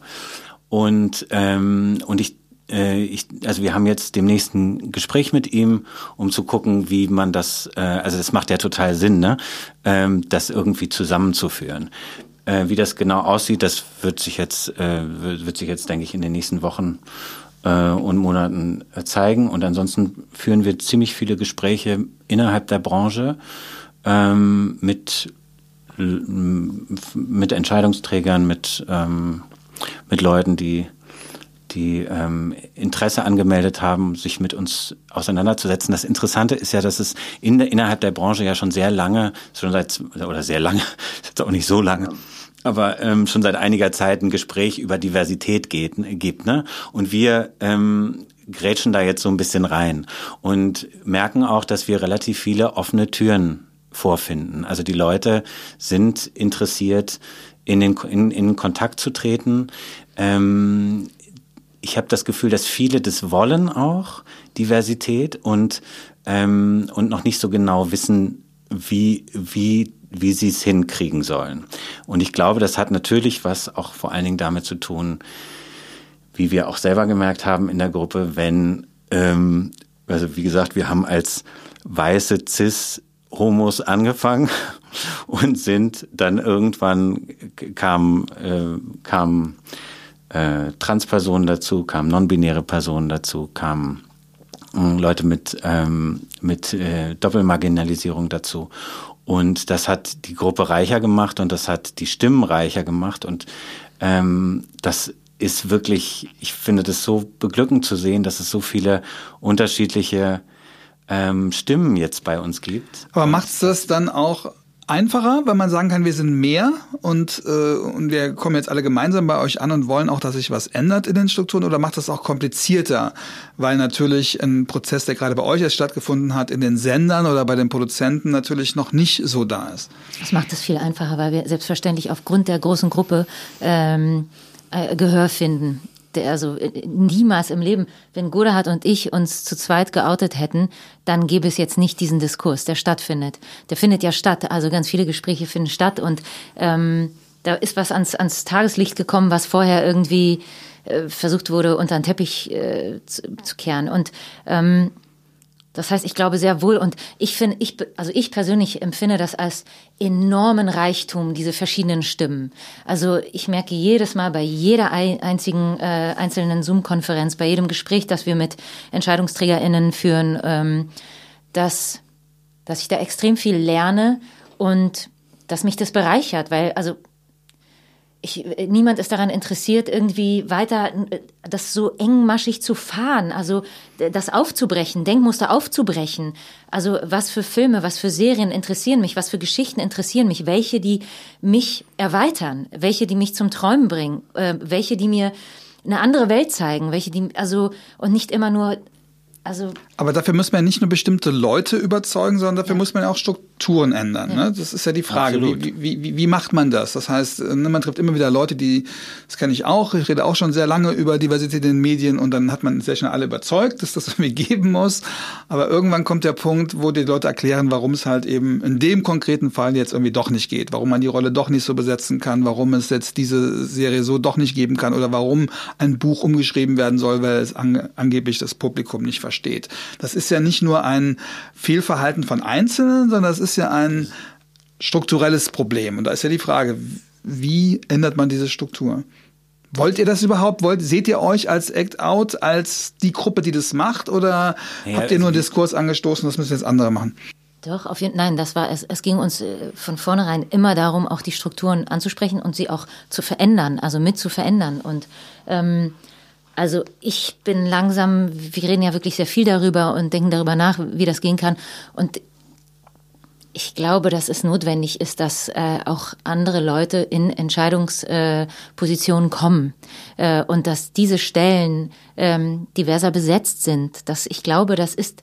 Und ähm, und ich ich, also wir haben jetzt demnächst ein Gespräch mit ihm, um zu gucken, wie man das, äh, also das macht ja total Sinn, ne, ähm, das irgendwie zusammenzuführen. Äh, wie das genau aussieht, das wird sich jetzt, äh, wird sich jetzt, denke ich, in den nächsten Wochen äh, und Monaten äh, zeigen. Und ansonsten führen wir ziemlich viele Gespräche innerhalb der Branche ähm, mit mit Entscheidungsträgern, mit ähm, mit Leuten, die die ähm, Interesse angemeldet haben, sich mit uns auseinanderzusetzen. Das Interessante ist ja, dass es in innerhalb der Branche ja schon sehr lange, schon seit oder sehr lange, [laughs] ist auch nicht so lange, aber ähm, schon seit einiger Zeit ein Gespräch über Diversität geht, gibt. Ne? Und wir ähm, grätschen da jetzt so ein bisschen rein und merken auch, dass wir relativ viele offene Türen vorfinden. Also die Leute sind interessiert, in den in, in Kontakt zu treten. Ähm, ich habe das Gefühl, dass viele das wollen auch, Diversität, und, ähm, und noch nicht so genau wissen, wie, wie wie sie es hinkriegen sollen. Und ich glaube, das hat natürlich was auch vor allen Dingen damit zu tun, wie wir auch selber gemerkt haben in der Gruppe, wenn, ähm, also wie gesagt, wir haben als weiße Cis Homos angefangen [laughs] und sind dann irgendwann kam äh, kam äh, Transpersonen dazu, kamen non-binäre Personen dazu, kamen äh, Leute mit ähm, mit äh, Doppelmarginalisierung dazu und das hat die Gruppe reicher gemacht und das hat die Stimmen reicher gemacht. Und ähm, das ist wirklich, ich finde das so beglückend zu sehen, dass es so viele unterschiedliche ähm, Stimmen jetzt bei uns gibt. Aber macht es das dann auch einfacher, weil man sagen kann, wir sind mehr und, äh, und wir kommen jetzt alle gemeinsam bei euch an und wollen auch, dass sich was ändert in den Strukturen oder macht das auch komplizierter, weil natürlich ein Prozess, der gerade bei euch erst stattgefunden hat, in den Sendern oder bei den Produzenten natürlich noch nicht so da ist? Das macht es viel einfacher, weil wir selbstverständlich aufgrund der großen Gruppe ähm, äh, Gehör finden der also äh, niemals im Leben, wenn Godehard und ich uns zu zweit geoutet hätten, dann gäbe es jetzt nicht diesen Diskurs, der stattfindet. Der findet ja statt, also ganz viele Gespräche finden statt und ähm, da ist was ans, ans Tageslicht gekommen, was vorher irgendwie äh, versucht wurde, unter den Teppich äh, zu, zu kehren. Und ähm, das heißt, ich glaube sehr wohl und ich finde, ich, also ich persönlich empfinde das als enormen Reichtum, diese verschiedenen Stimmen. Also ich merke jedes Mal bei jeder einzigen äh, einzelnen Zoom-Konferenz, bei jedem Gespräch, das wir mit EntscheidungsträgerInnen führen, ähm, dass, dass ich da extrem viel lerne und dass mich das bereichert, weil, also ich, niemand ist daran interessiert, irgendwie weiter äh, das so engmaschig zu fahren, also das aufzubrechen, Denkmuster aufzubrechen. Also was für Filme, was für Serien interessieren mich, was für Geschichten interessieren mich, welche, die mich erweitern, welche, die mich zum Träumen bringen, äh, welche, die mir eine andere Welt zeigen, welche, die, also, und nicht immer nur also Aber dafür muss man ja nicht nur bestimmte Leute überzeugen, sondern dafür ja. muss man ja auch Strukturen ändern. Ja. Ne? Das ist ja die Frage, wie, wie, wie, wie macht man das? Das heißt, ne, man trifft immer wieder Leute, die, das kenne ich auch, ich rede auch schon sehr lange über Diversität in den Medien und dann hat man sehr schnell alle überzeugt, dass das [laughs] irgendwie geben muss. Aber irgendwann kommt der Punkt, wo die Leute erklären, warum es halt eben in dem konkreten Fall jetzt irgendwie doch nicht geht, warum man die Rolle doch nicht so besetzen kann, warum es jetzt diese Serie so doch nicht geben kann oder warum ein Buch umgeschrieben werden soll, weil es an, angeblich das Publikum nicht versteht steht. Das ist ja nicht nur ein Fehlverhalten von Einzelnen, sondern das ist ja ein strukturelles Problem. Und da ist ja die Frage, wie ändert man diese Struktur? Wollt ihr das überhaupt? Wollt, seht ihr euch als Act Out, als die Gruppe, die das macht? Oder ja, habt ihr nur einen Diskurs angestoßen, das müssen jetzt andere machen? Doch, auf jeden Nein, das war es. Es ging uns äh, von vornherein immer darum, auch die Strukturen anzusprechen und sie auch zu verändern, also mit zu verändern. Und ähm, also ich bin langsam, wir reden ja wirklich sehr viel darüber und denken darüber nach, wie das gehen kann. Und ich glaube, dass es notwendig ist, dass äh, auch andere Leute in Entscheidungspositionen kommen äh, und dass diese Stellen ähm, diverser besetzt sind. Dass ich glaube, das ist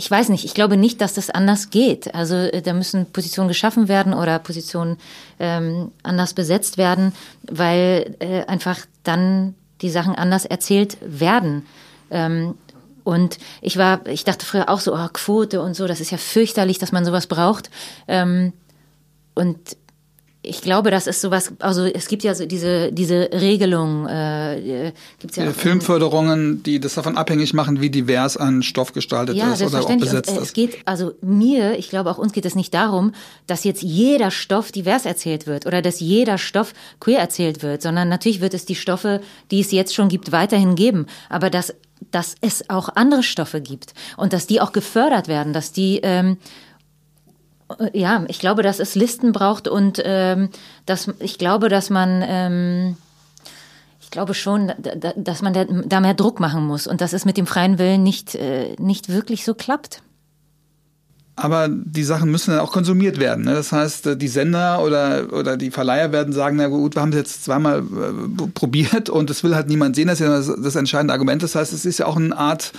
ich weiß nicht, ich glaube nicht, dass das anders geht. Also äh, da müssen Positionen geschaffen werden oder Positionen ähm, anders besetzt werden, weil äh, einfach dann die Sachen anders erzählt werden. Ähm, und ich war, ich dachte früher auch so, oh, Quote und so, das ist ja fürchterlich, dass man sowas braucht. Ähm, und ich glaube, das ist sowas, also es gibt ja so diese, diese Regelung, äh, gibt's ja. Filmförderungen, die das davon abhängig machen, wie divers ein Stoff gestaltet ja, ist oder auch besetzt und, äh, ist. Es geht, also mir, ich glaube auch uns geht es nicht darum, dass jetzt jeder Stoff divers erzählt wird oder dass jeder Stoff queer erzählt wird, sondern natürlich wird es die Stoffe, die es jetzt schon gibt, weiterhin geben. Aber dass, dass es auch andere Stoffe gibt und dass die auch gefördert werden, dass die, ähm, ja, ich glaube, dass es Listen braucht und ähm, dass ich glaube, dass man ähm, ich glaube schon, dass man da mehr Druck machen muss und dass es mit dem freien Willen nicht, äh, nicht wirklich so klappt. Aber die Sachen müssen dann auch konsumiert werden. Ne? Das heißt, äh, die Sender oder, oder die Verleiher werden sagen, na gut, wir haben es jetzt zweimal äh, probiert und es will halt niemand sehen. Das ist ja das, das entscheidende Argument. Das heißt, es ist ja auch eine Art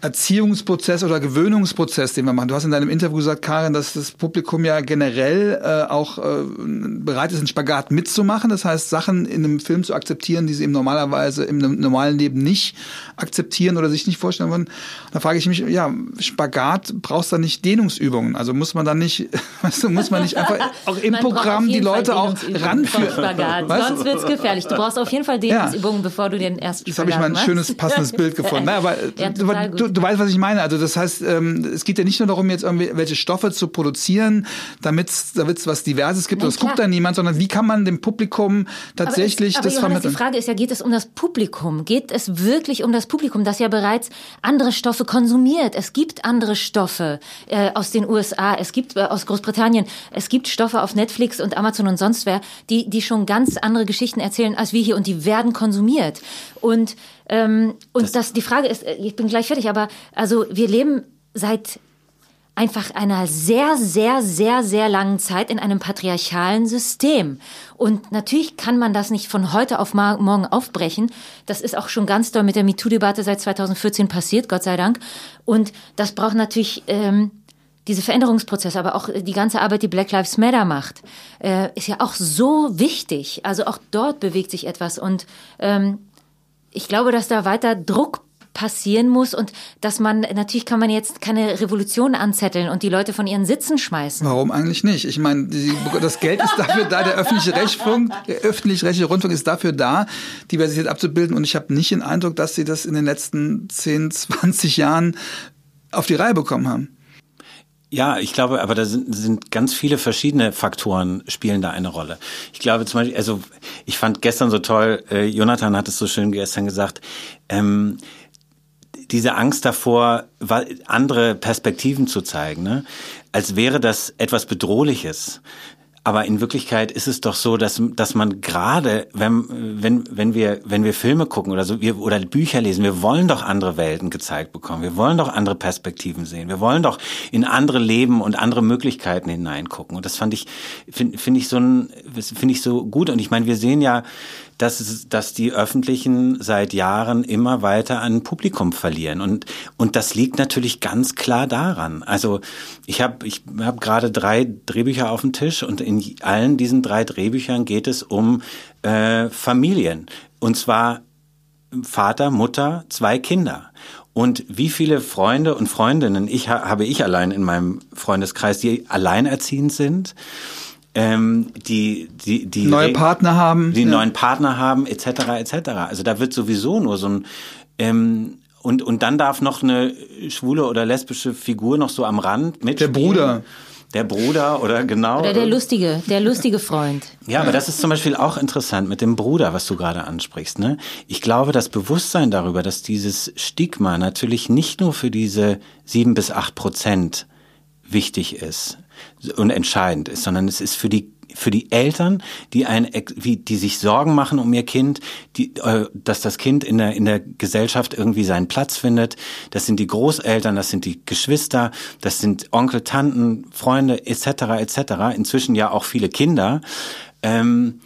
Erziehungsprozess oder Gewöhnungsprozess, den wir machen. Du hast in deinem Interview gesagt, Karin, dass das Publikum ja generell äh, auch äh, bereit ist, einen Spagat mitzumachen. Das heißt, Sachen in einem Film zu akzeptieren, die sie im normalerweise im normalen Leben nicht akzeptieren oder sich nicht vorstellen würden. Da frage ich mich, ja, Spagat brauchst du nicht Dehnungsübungen. Also muss man dann nicht, [laughs] weißt du, muss man nicht einfach [laughs] auch im Programm die Leute auch ranführen. Spagat. Weißt Sonst wird's gefährlich. Du brauchst auf jeden Fall Dehnungsübungen, ja. bevor du den ersten Jetzt habe ich mal ein machst. schönes passendes Bild gefunden. [laughs] Na, aber ja, du, du, weißt, was ich meine. Also das heißt, ähm, es geht ja nicht nur darum, jetzt irgendwelche Stoffe zu produzieren, damit es was Diverses gibt. Nein, das guckt da niemand, sondern wie kann man dem Publikum tatsächlich aber es, aber das Johannes, vermitteln? Die Frage ist ja, geht es um das Publikum? Geht es wirklich um das Publikum, das ja bereits andere Stoffe konsumiert? Es gibt andere Stoffe äh, aus den USA, es gibt äh, aus Großbritannien, es gibt Stoffe auf Netflix und Amazon und sonst wer, die, die schon ganz andere Geschichten erzählen als wir hier und die werden konsumiert. Und ähm, und das, das, die Frage ist, äh, ich bin gleich fertig, aber also wir leben seit einfach einer sehr, sehr, sehr, sehr langen Zeit in einem patriarchalen System. Und natürlich kann man das nicht von heute auf morgen aufbrechen. Das ist auch schon ganz doll mit der MeToo-Debatte seit 2014 passiert, Gott sei Dank. Und das braucht natürlich ähm, diese Veränderungsprozesse, aber auch die ganze Arbeit, die Black Lives Matter macht, äh, ist ja auch so wichtig. Also auch dort bewegt sich etwas. Und ähm, ich glaube, dass da weiter Druck passieren muss und dass man, natürlich kann man jetzt keine Revolution anzetteln und die Leute von ihren Sitzen schmeißen. Warum eigentlich nicht? Ich meine, die, das Geld ist dafür da, der öffentliche Rechtsfunk, der öffentlich-rechtliche Rundfunk ist dafür da, Diversität abzubilden und ich habe nicht den Eindruck, dass sie das in den letzten 10, 20 Jahren auf die Reihe bekommen haben. Ja, ich glaube, aber da sind, sind ganz viele verschiedene Faktoren spielen da eine Rolle. Ich glaube zum Beispiel, also ich fand gestern so toll, äh, Jonathan hat es so schön gestern gesagt, ähm, diese Angst davor, andere Perspektiven zu zeigen, ne? als wäre das etwas Bedrohliches. Aber in Wirklichkeit ist es doch so, dass, dass man gerade, wenn, wenn, wenn, wir, wenn wir Filme gucken oder, so, wir, oder Bücher lesen, wir wollen doch andere Welten gezeigt bekommen. Wir wollen doch andere Perspektiven sehen. Wir wollen doch in andere Leben und andere Möglichkeiten hineingucken. Und das fand ich, finde find ich so ein, finde ich so gut. Und ich meine, wir sehen ja, dass, dass die Öffentlichen seit Jahren immer weiter an Publikum verlieren. Und, und das liegt natürlich ganz klar daran. Also ich habe ich hab gerade drei Drehbücher auf dem Tisch und in allen diesen drei Drehbüchern geht es um äh, Familien. Und zwar Vater, Mutter, zwei Kinder. Und wie viele Freunde und Freundinnen ich habe ich allein in meinem Freundeskreis, die alleinerziehend sind ähm, die, die, die neue Partner haben, die ja. neuen Partner haben, etc. etc. Also da wird sowieso nur so ein ähm, und und dann darf noch eine schwule oder lesbische Figur noch so am Rand mit der Bruder. Der Bruder oder genau. Oder der lustige, der lustige Freund. Ja, aber das ist zum Beispiel auch interessant mit dem Bruder, was du gerade ansprichst. Ne? Ich glaube, das Bewusstsein darüber, dass dieses Stigma natürlich nicht nur für diese sieben bis acht Prozent wichtig ist, und entscheidend ist, sondern es ist für die für die Eltern, die ein, die sich Sorgen machen um ihr Kind, die, äh, dass das Kind in der, in der Gesellschaft irgendwie seinen Platz findet. Das sind die Großeltern, das sind die Geschwister, das sind Onkel, Tanten, Freunde etc. etc. Inzwischen ja auch viele Kinder. Ähm,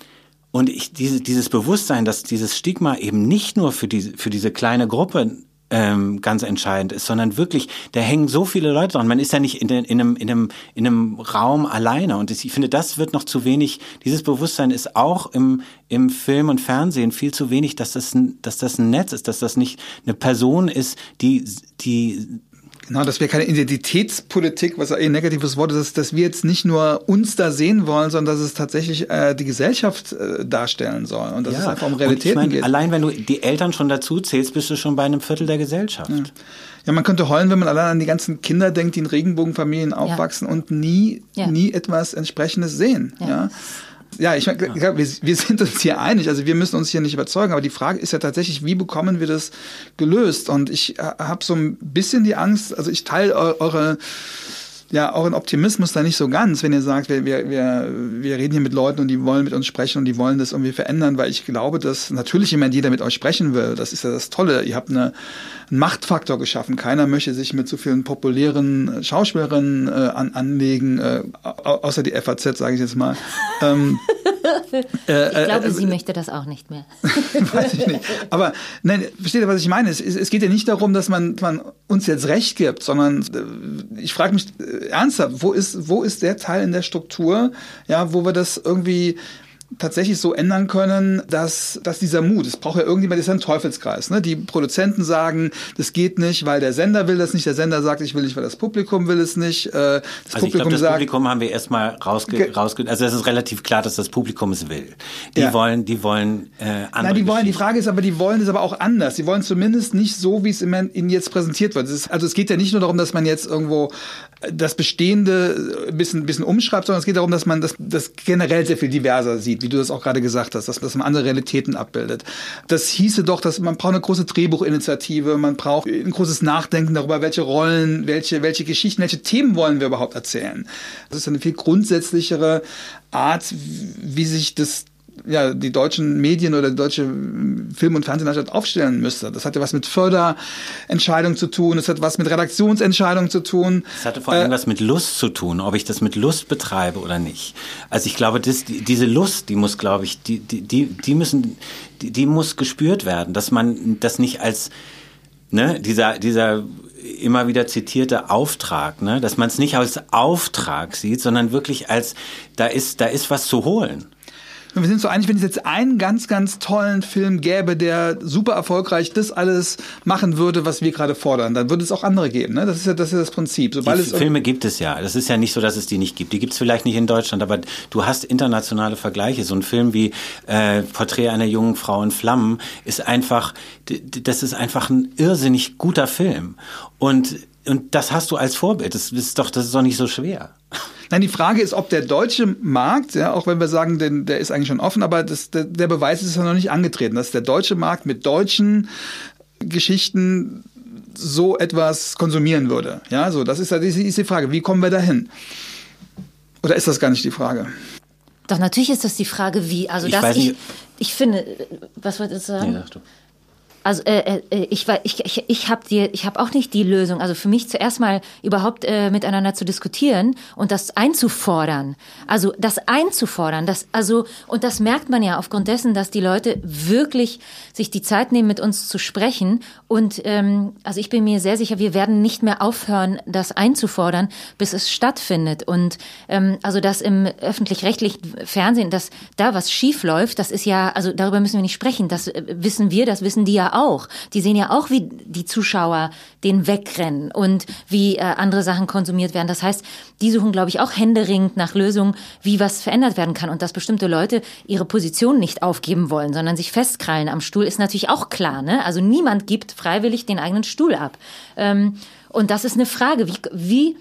und ich, diese, dieses Bewusstsein, dass dieses Stigma eben nicht nur für diese, für diese kleine Gruppe ähm, ganz entscheidend ist, sondern wirklich, da hängen so viele Leute dran. Man ist ja nicht in, in, einem, in, einem, in einem Raum alleine. Und ich finde, das wird noch zu wenig, dieses Bewusstsein ist auch im, im Film und Fernsehen viel zu wenig, dass das, ein, dass das ein Netz ist, dass das nicht eine Person ist, die, die Genau, dass wir keine Identitätspolitik, was ein negatives Wort ist, dass wir jetzt nicht nur uns da sehen wollen, sondern dass es tatsächlich äh, die Gesellschaft äh, darstellen soll und dass ja. es einfach um Realitäten ich mein, geht. Allein wenn du die Eltern schon dazu zählst, bist du schon bei einem Viertel der Gesellschaft. Ja. ja man könnte heulen, wenn man allein an die ganzen Kinder denkt, die in Regenbogenfamilien aufwachsen ja. und nie, nie etwas entsprechendes sehen. ja. Ja, ich, ich glaube, wir, wir sind uns hier einig. Also wir müssen uns hier nicht überzeugen. Aber die Frage ist ja tatsächlich, wie bekommen wir das gelöst? Und ich äh, habe so ein bisschen die Angst, also ich teile eure ja euren Optimismus da nicht so ganz, wenn ihr sagt, wir, wir, wir, wir reden hier mit Leuten und die wollen mit uns sprechen und die wollen das irgendwie verändern, weil ich glaube, dass natürlich jemand jeder mit euch sprechen will. Das ist ja das Tolle. Ihr habt eine, einen Machtfaktor geschaffen. Keiner möchte sich mit so vielen populären Schauspielerinnen äh, an, anlegen, äh, außer die FAZ, sage ich jetzt mal. ähm, [laughs] äh, ich glaube, äh, sie möchte das auch nicht mehr. [laughs] weiß ich nicht. Aber nein, versteht ihr, was ich meine? Es, es geht ja nicht darum, dass man, man uns jetzt Recht gibt, sondern äh, ich frage mich ernsthaft, wo ist, wo ist der Teil in der Struktur, ja, wo wir das irgendwie tatsächlich so ändern können, dass, dass dieser Mut, es braucht ja irgendjemand, das ist ein Teufelskreis. Ne? Die Produzenten sagen, das geht nicht, weil der Sender will das nicht, der Sender sagt, ich will nicht, weil das Publikum will es nicht. Äh, das also Publikum ich glaube, das sagt, Publikum haben wir erstmal rausge, rausge also es ist relativ klar, dass das Publikum es will. Die ja. wollen, die wollen äh, andere Nein, die wollen, die Frage ist aber, die wollen es aber auch anders. Die wollen zumindest nicht so, wie es ihnen jetzt präsentiert wird. Ist, also es geht ja nicht nur darum, dass man jetzt irgendwo das Bestehende ein bisschen, bisschen umschreibt, sondern es geht darum, dass man das, das generell sehr viel diverser sieht wie du das auch gerade gesagt hast, dass, dass man andere Realitäten abbildet. Das hieße doch, dass man braucht eine große Drehbuchinitiative, man braucht ein großes Nachdenken darüber, welche Rollen, welche, welche Geschichten, welche Themen wollen wir überhaupt erzählen. Das ist eine viel grundsätzlichere Art, wie sich das ja, die deutschen Medien oder die deutsche Film- und Fernsehlandschaft aufstellen müsste. Das hat ja was mit Förderentscheidungen zu tun, das hat was mit Redaktionsentscheidungen zu tun. Das hatte vor allem äh, was mit Lust zu tun, ob ich das mit Lust betreibe oder nicht. Also ich glaube, das, diese Lust, die muss, glaube ich, die, die, die, die müssen, die, die muss gespürt werden, dass man das nicht als, ne, dieser, dieser immer wieder zitierte Auftrag, ne, dass man es nicht als Auftrag sieht, sondern wirklich als, da ist, da ist was zu holen. Und wir sind so einig, wenn es jetzt einen ganz, ganz tollen Film gäbe, der super erfolgreich das alles machen würde, was wir gerade fordern, dann würde es auch andere geben. Ne? Das, ist ja, das ist ja das Prinzip. Sobald die es Filme gibt es ja. Das ist ja nicht so, dass es die nicht gibt. Die gibt es vielleicht nicht in Deutschland, aber du hast internationale Vergleiche. So ein Film wie äh, Porträt einer jungen Frau in Flammen ist einfach, das ist einfach ein irrsinnig guter Film. Und und das hast du als Vorbild. Das ist doch, das ist doch nicht so schwer. Nein, die Frage ist, ob der deutsche Markt, ja, auch wenn wir sagen, denn der ist eigentlich schon offen, aber das, der, der Beweis ist ja noch nicht angetreten, dass der deutsche Markt mit deutschen Geschichten so etwas konsumieren würde. Ja, so, das ist die, ist die Frage. Wie kommen wir dahin? Oder ist das gar nicht die Frage? Doch, natürlich ist das die Frage, wie. Also, ich, dass ich, ich finde, was wolltest du sagen? Nee. Also äh, äh, ich ich ich, ich ich habe auch nicht die Lösung. Also für mich zuerst mal überhaupt äh, miteinander zu diskutieren und das einzufordern. Also das einzufordern, das also und das merkt man ja aufgrund dessen, dass die Leute wirklich sich die Zeit nehmen, mit uns zu sprechen. Und ähm, also ich bin mir sehr sicher, wir werden nicht mehr aufhören, das einzufordern, bis es stattfindet. Und ähm, also das im öffentlich-rechtlichen Fernsehen, dass da was schief läuft, das ist ja also darüber müssen wir nicht sprechen. Das äh, wissen wir, das wissen die ja auch. Die sehen ja auch, wie die Zuschauer den wegrennen und wie äh, andere Sachen konsumiert werden. Das heißt, die suchen, glaube ich, auch händeringend nach Lösungen, wie was verändert werden kann. Und dass bestimmte Leute ihre Position nicht aufgeben wollen, sondern sich festkrallen am Stuhl, ist natürlich auch klar. Ne? Also niemand gibt freiwillig den eigenen Stuhl ab. Ähm, und das ist eine Frage, wie, wie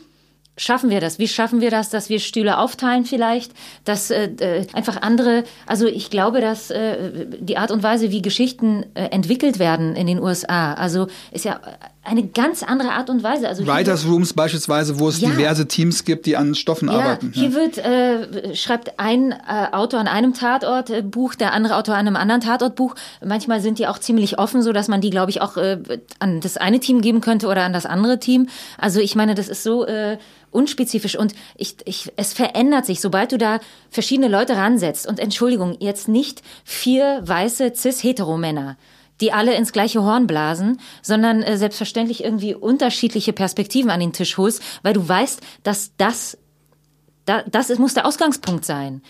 schaffen wir das? Wie schaffen wir das, dass wir Stühle aufteilen vielleicht, dass äh, äh, einfach andere, also ich glaube, dass äh, die Art und Weise, wie Geschichten äh, entwickelt werden in den USA, also ist ja eine ganz andere Art und Weise. Also Writers Rooms beispielsweise, wo es ja. diverse Teams gibt, die an Stoffen ja, arbeiten. Hier ja. wird äh, schreibt ein äh, Autor an einem Tatort äh, der andere Autor an einem anderen Tatort Buch. Manchmal sind die auch ziemlich offen, so dass man die, glaube ich, auch äh, an das eine Team geben könnte oder an das andere Team. Also ich meine, das ist so äh, unspezifisch und ich, ich, es verändert sich, sobald du da verschiedene Leute ransetzt. Und Entschuldigung, jetzt nicht vier weiße cis-hetero-Männer die alle ins gleiche Horn blasen, sondern äh, selbstverständlich irgendwie unterschiedliche Perspektiven an den Tisch holst, weil du weißt, dass das, da, das ist, muss der Ausgangspunkt sein.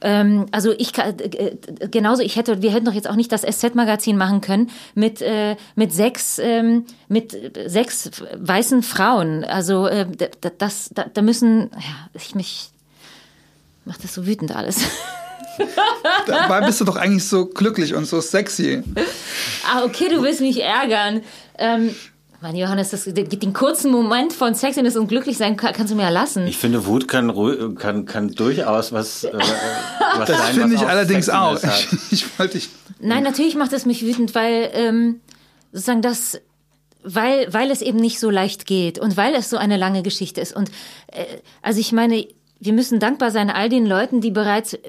Ähm, also ich äh, äh, genauso, ich hätte, wir hätten doch jetzt auch nicht das SZ-Magazin machen können mit äh, mit sechs ähm, mit sechs weißen Frauen. Also äh, das, da, da müssen, ja, ich mich macht das so wütend alles. [laughs] Dabei bist du doch eigentlich so glücklich und so sexy. Ah, okay, du willst mich ärgern. Ähm, Mann, Johannes, das, den kurzen Moment von Sexiness und Glücklichsein kannst du mir ja lassen. Ich finde, Wut kann, kann, kann durchaus was, äh, [laughs] was Das finde ich allerdings auch. Ich, [laughs] ich wollte ich Nein, natürlich macht es mich wütend, weil ähm, sozusagen das, weil, weil es eben nicht so leicht geht und weil es so eine lange Geschichte ist. Und äh, also ich meine, wir müssen dankbar sein all den Leuten, die bereits äh,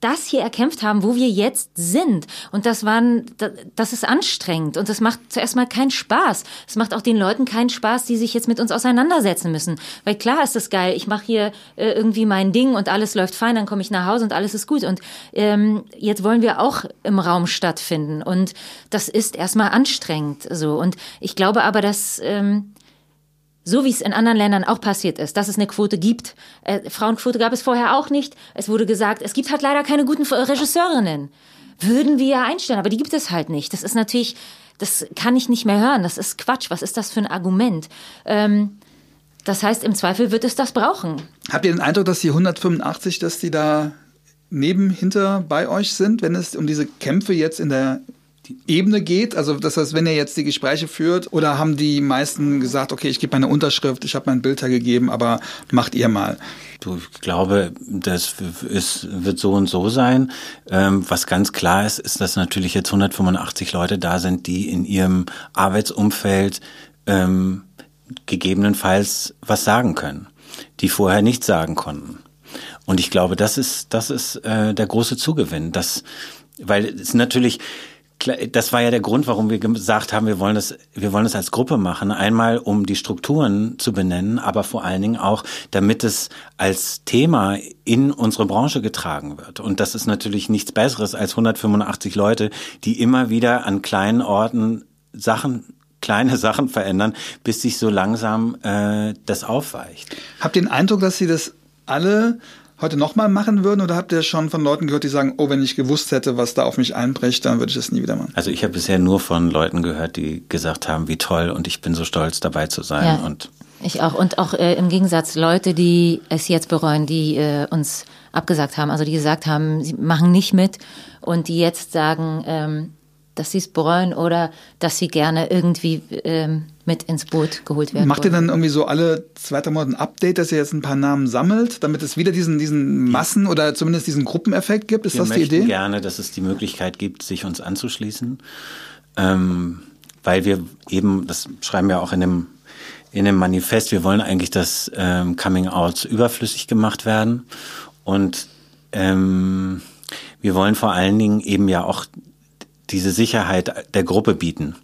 das hier erkämpft haben, wo wir jetzt sind. Und das waren, das ist anstrengend und das macht zuerst mal keinen Spaß. Es macht auch den Leuten keinen Spaß, die sich jetzt mit uns auseinandersetzen müssen. Weil klar ist das geil, ich mache hier äh, irgendwie mein Ding und alles läuft fein, dann komme ich nach Hause und alles ist gut. Und ähm, jetzt wollen wir auch im Raum stattfinden. Und das ist erstmal anstrengend so. Und ich glaube aber, dass. Ähm, so wie es in anderen Ländern auch passiert ist, dass es eine Quote gibt. Äh, Frauenquote gab es vorher auch nicht. Es wurde gesagt, es gibt halt leider keine guten Regisseurinnen. Würden wir ja einstellen, aber die gibt es halt nicht. Das ist natürlich, das kann ich nicht mehr hören. Das ist Quatsch. Was ist das für ein Argument? Ähm, das heißt, im Zweifel wird es das brauchen. Habt ihr den Eindruck, dass die 185, dass die da neben, hinter bei euch sind, wenn es um diese Kämpfe jetzt in der Ebene geht? Also das heißt, wenn ihr jetzt die Gespräche führt oder haben die meisten gesagt, okay, ich gebe meine Unterschrift, ich habe mein Bild gegeben, aber macht ihr mal? Ich glaube, das ist, wird so und so sein. Ähm, was ganz klar ist, ist, dass natürlich jetzt 185 Leute da sind, die in ihrem Arbeitsumfeld ähm, gegebenenfalls was sagen können, die vorher nichts sagen konnten. Und ich glaube, das ist, das ist äh, der große Zugewinn. Das, weil es natürlich, das war ja der Grund, warum wir gesagt haben, wir wollen das, wir wollen das als Gruppe machen. Einmal, um die Strukturen zu benennen, aber vor allen Dingen auch, damit es als Thema in unsere Branche getragen wird. Und das ist natürlich nichts Besseres als 185 Leute, die immer wieder an kleinen Orten Sachen [laughs] kleine Sachen verändern, bis sich so langsam äh, das aufweicht. Habt den Eindruck, dass Sie das alle heute nochmal machen würden? Oder habt ihr schon von Leuten gehört, die sagen, oh, wenn ich gewusst hätte, was da auf mich einbricht, dann würde ich das nie wieder machen? Also ich habe bisher nur von Leuten gehört, die gesagt haben, wie toll und ich bin so stolz dabei zu sein ja, und ich auch. Und auch äh, im Gegensatz Leute, die es jetzt bereuen, die äh, uns abgesagt haben, also die gesagt haben, sie machen nicht mit und die jetzt sagen, ähm, dass sie es bereuen oder dass sie gerne irgendwie ähm, mit ins Boot geholt werden. Macht ihr dann irgendwie so alle zwei, drei Monate ein Update, dass ihr jetzt ein paar Namen sammelt, damit es wieder diesen, diesen Massen- oder zumindest diesen Gruppeneffekt gibt? Ist Wir das die Idee? gerne, dass es die Möglichkeit gibt, sich uns anzuschließen, ähm, weil wir eben, das schreiben wir auch in dem in dem Manifest, wir wollen eigentlich, dass ähm, Coming Outs überflüssig gemacht werden und ähm, wir wollen vor allen Dingen eben ja auch diese Sicherheit der Gruppe bieten.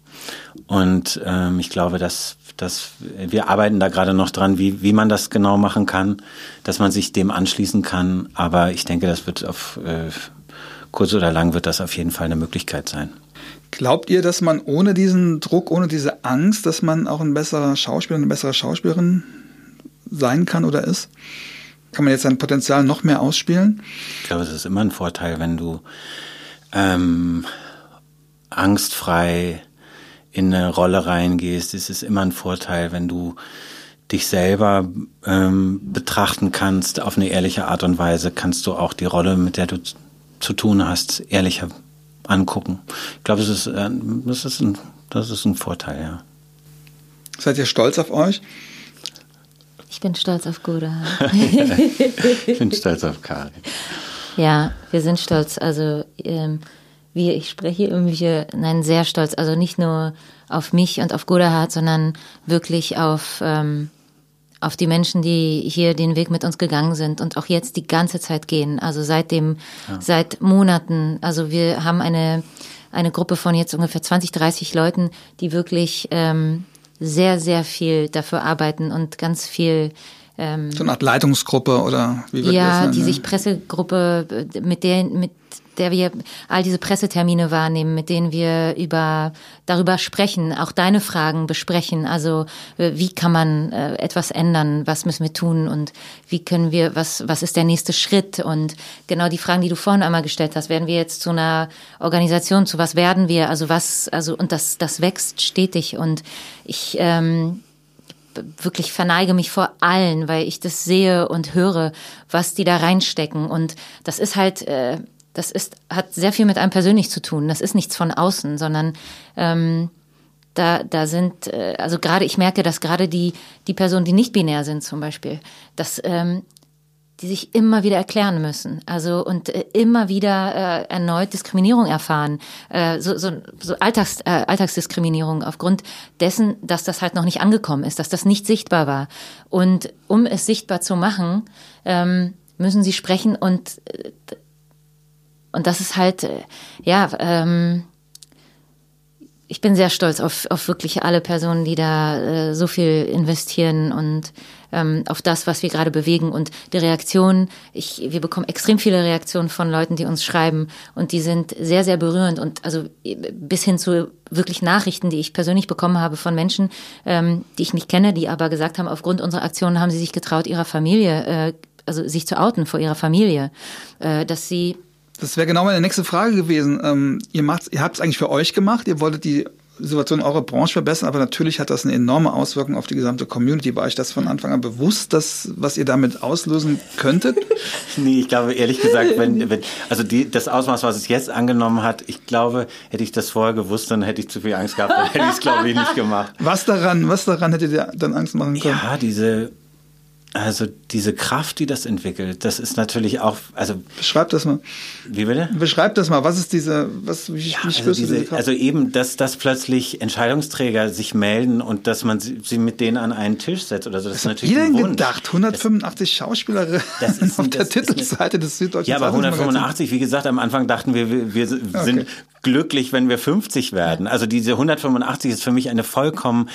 Und ähm, ich glaube, dass, dass wir arbeiten da gerade noch dran, wie, wie man das genau machen kann, dass man sich dem anschließen kann. Aber ich denke, das wird auf äh, kurz oder lang wird das auf jeden Fall eine Möglichkeit sein. Glaubt ihr, dass man ohne diesen Druck, ohne diese Angst, dass man auch ein besserer Schauspieler, eine bessere Schauspielerin sein kann oder ist? Kann man jetzt sein Potenzial noch mehr ausspielen? Ich glaube, es ist immer ein Vorteil, wenn du ähm, angstfrei in eine Rolle reingehst, ist es immer ein Vorteil, wenn du dich selber ähm, betrachten kannst auf eine ehrliche Art und Weise, kannst du auch die Rolle, mit der du zu tun hast, ehrlicher angucken. Ich glaube, das ist, äh, das ist, ein, das ist ein Vorteil, ja. Seid ihr stolz auf euch? Ich bin stolz auf Goda. [laughs] ich bin stolz auf Karin. Ja, wir sind stolz. Also ähm, wie ich spreche irgendwie, nein, sehr stolz. Also nicht nur auf mich und auf Godahard, sondern wirklich auf, ähm, auf die Menschen, die hier den Weg mit uns gegangen sind und auch jetzt die ganze Zeit gehen. Also seit dem, ja. seit Monaten. Also wir haben eine, eine Gruppe von jetzt ungefähr 20, 30 Leuten, die wirklich ähm, sehr, sehr viel dafür arbeiten und ganz viel ähm, so eine Art Leitungsgruppe oder wie wird ja, das? Ja, die sich Pressegruppe, mit der, mit der wir all diese Pressetermine wahrnehmen, mit denen wir über darüber sprechen, auch deine Fragen besprechen. Also äh, wie kann man äh, etwas ändern? Was müssen wir tun? Und wie können wir, was, was ist der nächste Schritt? Und genau die Fragen, die du vorhin einmal gestellt hast, werden wir jetzt zu einer Organisation, zu was werden wir? Also was, also und das, das wächst stetig. Und ich ähm, wirklich verneige mich vor allen, weil ich das sehe und höre, was die da reinstecken. Und das ist halt, äh, das ist, hat sehr viel mit einem persönlich zu tun. Das ist nichts von außen, sondern ähm, da, da sind, äh, also gerade, ich merke, dass gerade die, die Personen, die nicht binär sind zum Beispiel, dass ähm, die sich immer wieder erklären müssen. Also und äh, immer wieder äh, erneut Diskriminierung erfahren. Äh, so, so, so Alltags, äh, Alltagsdiskriminierung aufgrund dessen, dass das halt noch nicht angekommen ist, dass das nicht sichtbar war. Und um es sichtbar zu machen, ähm, müssen sie sprechen und äh, und das ist halt, äh, ja, ähm, ich bin sehr stolz auf, auf wirklich alle Personen, die da äh, so viel investieren und ähm, auf das, was wir gerade bewegen und die Reaktionen. Ich, wir bekommen extrem viele Reaktionen von Leuten, die uns schreiben und die sind sehr, sehr berührend und also bis hin zu wirklich Nachrichten, die ich persönlich bekommen habe von Menschen, ähm, die ich nicht kenne, die aber gesagt haben, aufgrund unserer Aktionen haben sie sich getraut, ihrer Familie, äh, also sich zu outen vor ihrer Familie, äh, dass sie das wäre genau meine nächste Frage gewesen. Ähm, ihr macht, ihr habt es eigentlich für euch gemacht. Ihr wolltet die Situation eurer Branche verbessern, aber natürlich hat das eine enorme Auswirkung auf die gesamte Community. War euch das von Anfang an bewusst, dass, was ihr damit auslösen könntet? [laughs] nee, ich glaube ehrlich gesagt, wenn, wenn also die, das Ausmaß, was es jetzt angenommen hat, ich glaube, hätte ich das vorher gewusst, dann hätte ich zu viel Angst gehabt, dann hätte ich es glaube ich nicht gemacht. Was daran, was daran hättet ihr dann Angst machen können? Ja, diese also diese Kraft, die das entwickelt, das ist natürlich auch, also beschreib das mal. Wie bitte? Beschreib das mal. Was ist diese, was wie, ja, wie also, diese, diese also eben, dass, dass plötzlich Entscheidungsträger sich melden und dass man sie, sie mit denen an einen Tisch setzt oder so. Das, [laughs] das ist [laughs] natürlich jeder ein gedacht. 185 das, Schauspielerinnen auf der Titelseite des Süddeutschen Ja, aber 185, wie gesagt, am Anfang dachten wir, wir, wir sind okay. glücklich, wenn wir 50 werden. Also diese 185 ist für mich eine vollkommen